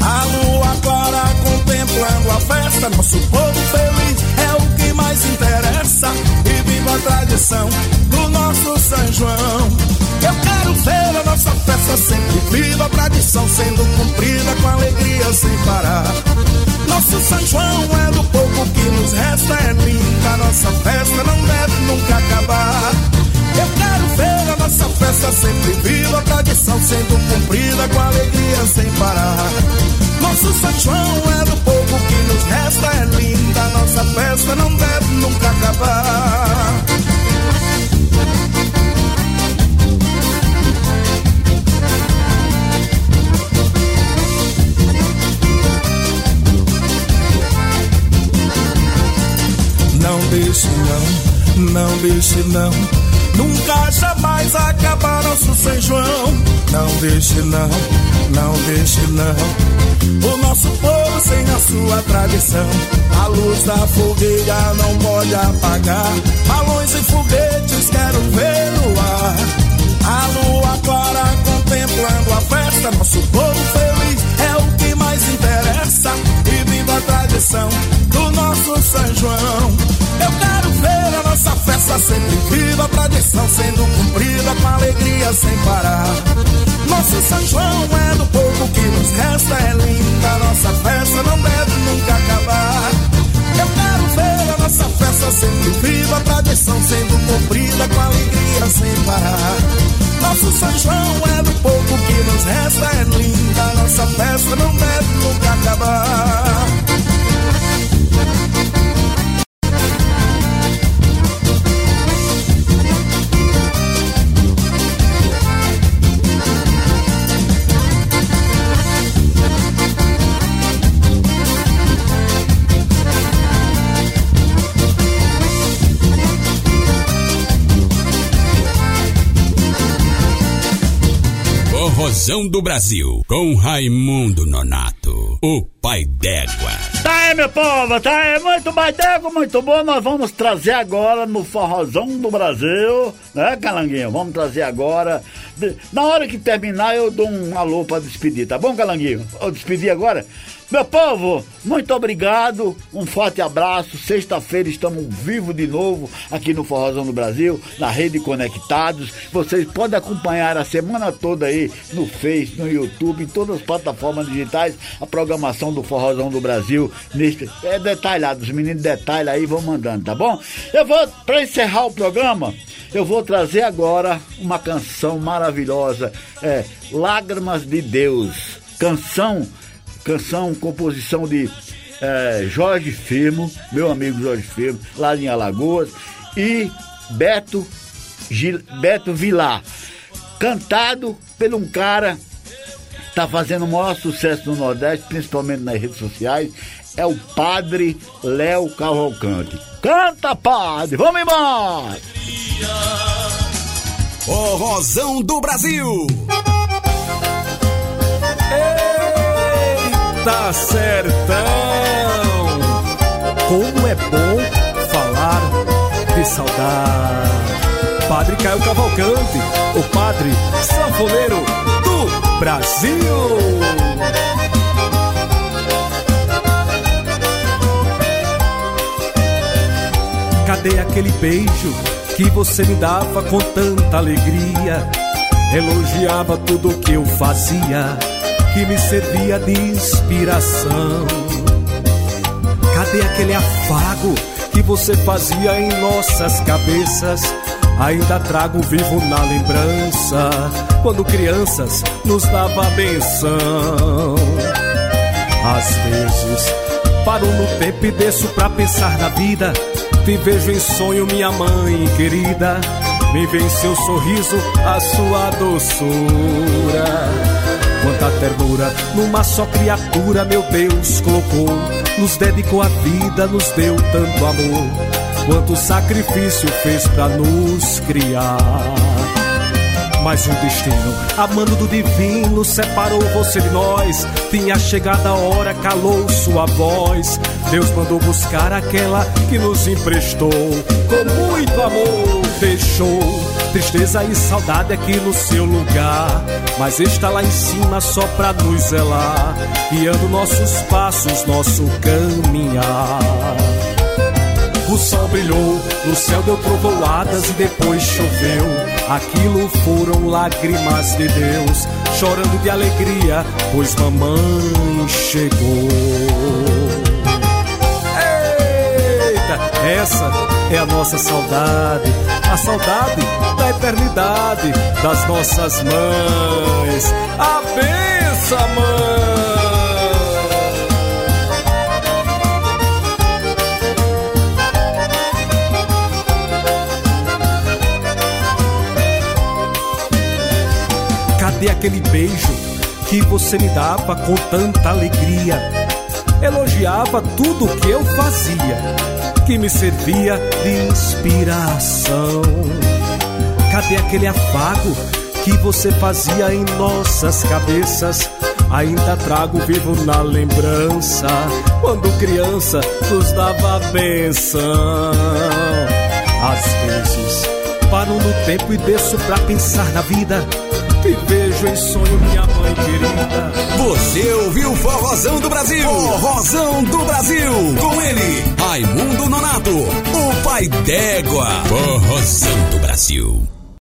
A lua clara contemplando a festa, nosso povo feliz é o que mais interessa. E viva a tradição do nosso São João. Eu quero ver a nossa festa sempre viva, a tradição sendo cumprida com alegria sem parar. Nosso São João é do pouco que nos resta, é linda. Nossa festa não deve nunca acabar. Eu quero ver a nossa festa sempre viva, a tradição sendo cumprida com alegria sem parar. Nosso São João é do pouco que nos resta, é linda. Nossa festa não deve nunca acabar. Deixe não, não deixe não, nunca jamais acabar nosso São João. Não deixe não, não deixe não, o nosso povo sem a sua tradição. A luz da fogueira não pode apagar, balões e foguetes quero ver no ar. A lua clara contemplando a festa, nosso povo feliz é o que mais interessa. E viva a tradição do nosso São João. Eu quero ver a nossa festa sempre viva, a tradição sendo cumprida com alegria sem parar. Nosso São João é do povo que nos resta, é linda. Nossa festa não deve nunca acabar. Eu quero ver a nossa festa sempre viva, a tradição sendo cumprida com alegria sem parar. Nosso São João é do povo que nos resta, é linda. Nossa festa não deve nunca acabar. Do Brasil, com Raimundo Nonato, o pai d'égua. Tá aí, meu povo, tá aí, muito pai d'égua, muito bom. Nós vamos trazer agora no Forrozão do Brasil, né, Calanguinho? Vamos trazer agora. Na hora que terminar, eu dou um alô pra despedir, tá bom, Calanguinho? Eu despedir agora? Meu povo, muito obrigado, um forte abraço. Sexta-feira estamos vivos de novo aqui no Forrozão do Brasil, na Rede Conectados. Vocês podem acompanhar a semana toda aí no Face, no YouTube, em todas as plataformas digitais, a programação do Forrozão do Brasil. Neste, é detalhado, os meninos detalham aí vão mandando, tá bom? Eu vou, para encerrar o programa, eu vou trazer agora uma canção maravilhosa, é Lágrimas de Deus. Canção canção, composição de é, Jorge Firmo, meu amigo Jorge Firmo, lá em Alagoas, e Beto, Gil, Beto Vilar, cantado por um cara que está fazendo o maior sucesso no Nordeste, principalmente nas redes sociais, é o Padre Léo Cavalcante. Canta, Padre! Vamos embora! O Rosão do Brasil! Eita sertão! Como é bom falar de saudade. Padre Caio Cavalcante, o padre sanfoneiro do Brasil. Cadê aquele beijo que você me dava com tanta alegria? Elogiava tudo que eu fazia, que me servia de inspiração. Cadê aquele afago que você fazia em nossas cabeças? Ainda trago vivo na lembrança, quando crianças nos dava benção. Às vezes, paro no tempo e desço pra pensar na vida. Te vejo em sonho, minha mãe querida. Me vem seu sorriso, a sua doçura. Quanta ternura numa só criatura, meu Deus colocou. Nos dedicou a vida, nos deu tanto amor. Quanto sacrifício fez pra nos criar. Mas o destino, amando do divino, separou você de nós. Tinha chegado a hora, calou sua voz. Deus mandou buscar aquela que nos emprestou. Com muito amor, deixou tristeza e saudade aqui no seu lugar. Mas está lá em cima só pra nos zelar, guiando nossos passos, nosso caminhar. O sol brilhou, no céu deu trovoadas e depois choveu. Aquilo foram lágrimas de Deus, chorando de alegria, pois mamãe chegou. Eita, essa é a nossa saudade, a saudade da eternidade das nossas mães. A benção, mãe! Cadê aquele beijo que você me dava com tanta alegria? Elogiava tudo que eu fazia, que me servia de inspiração. Cadê aquele afago que você fazia em nossas cabeças? Ainda trago vivo na lembrança, quando criança nos dava benção. Às vezes paro no tempo e desço pra pensar na vida. Vejo em sonho, minha mãe querida. Você ouviu o Forrozão do Brasil? Forrozão do Brasil. Com ele, Raimundo Nonato, o pai d'égua. Forrozão do Brasil.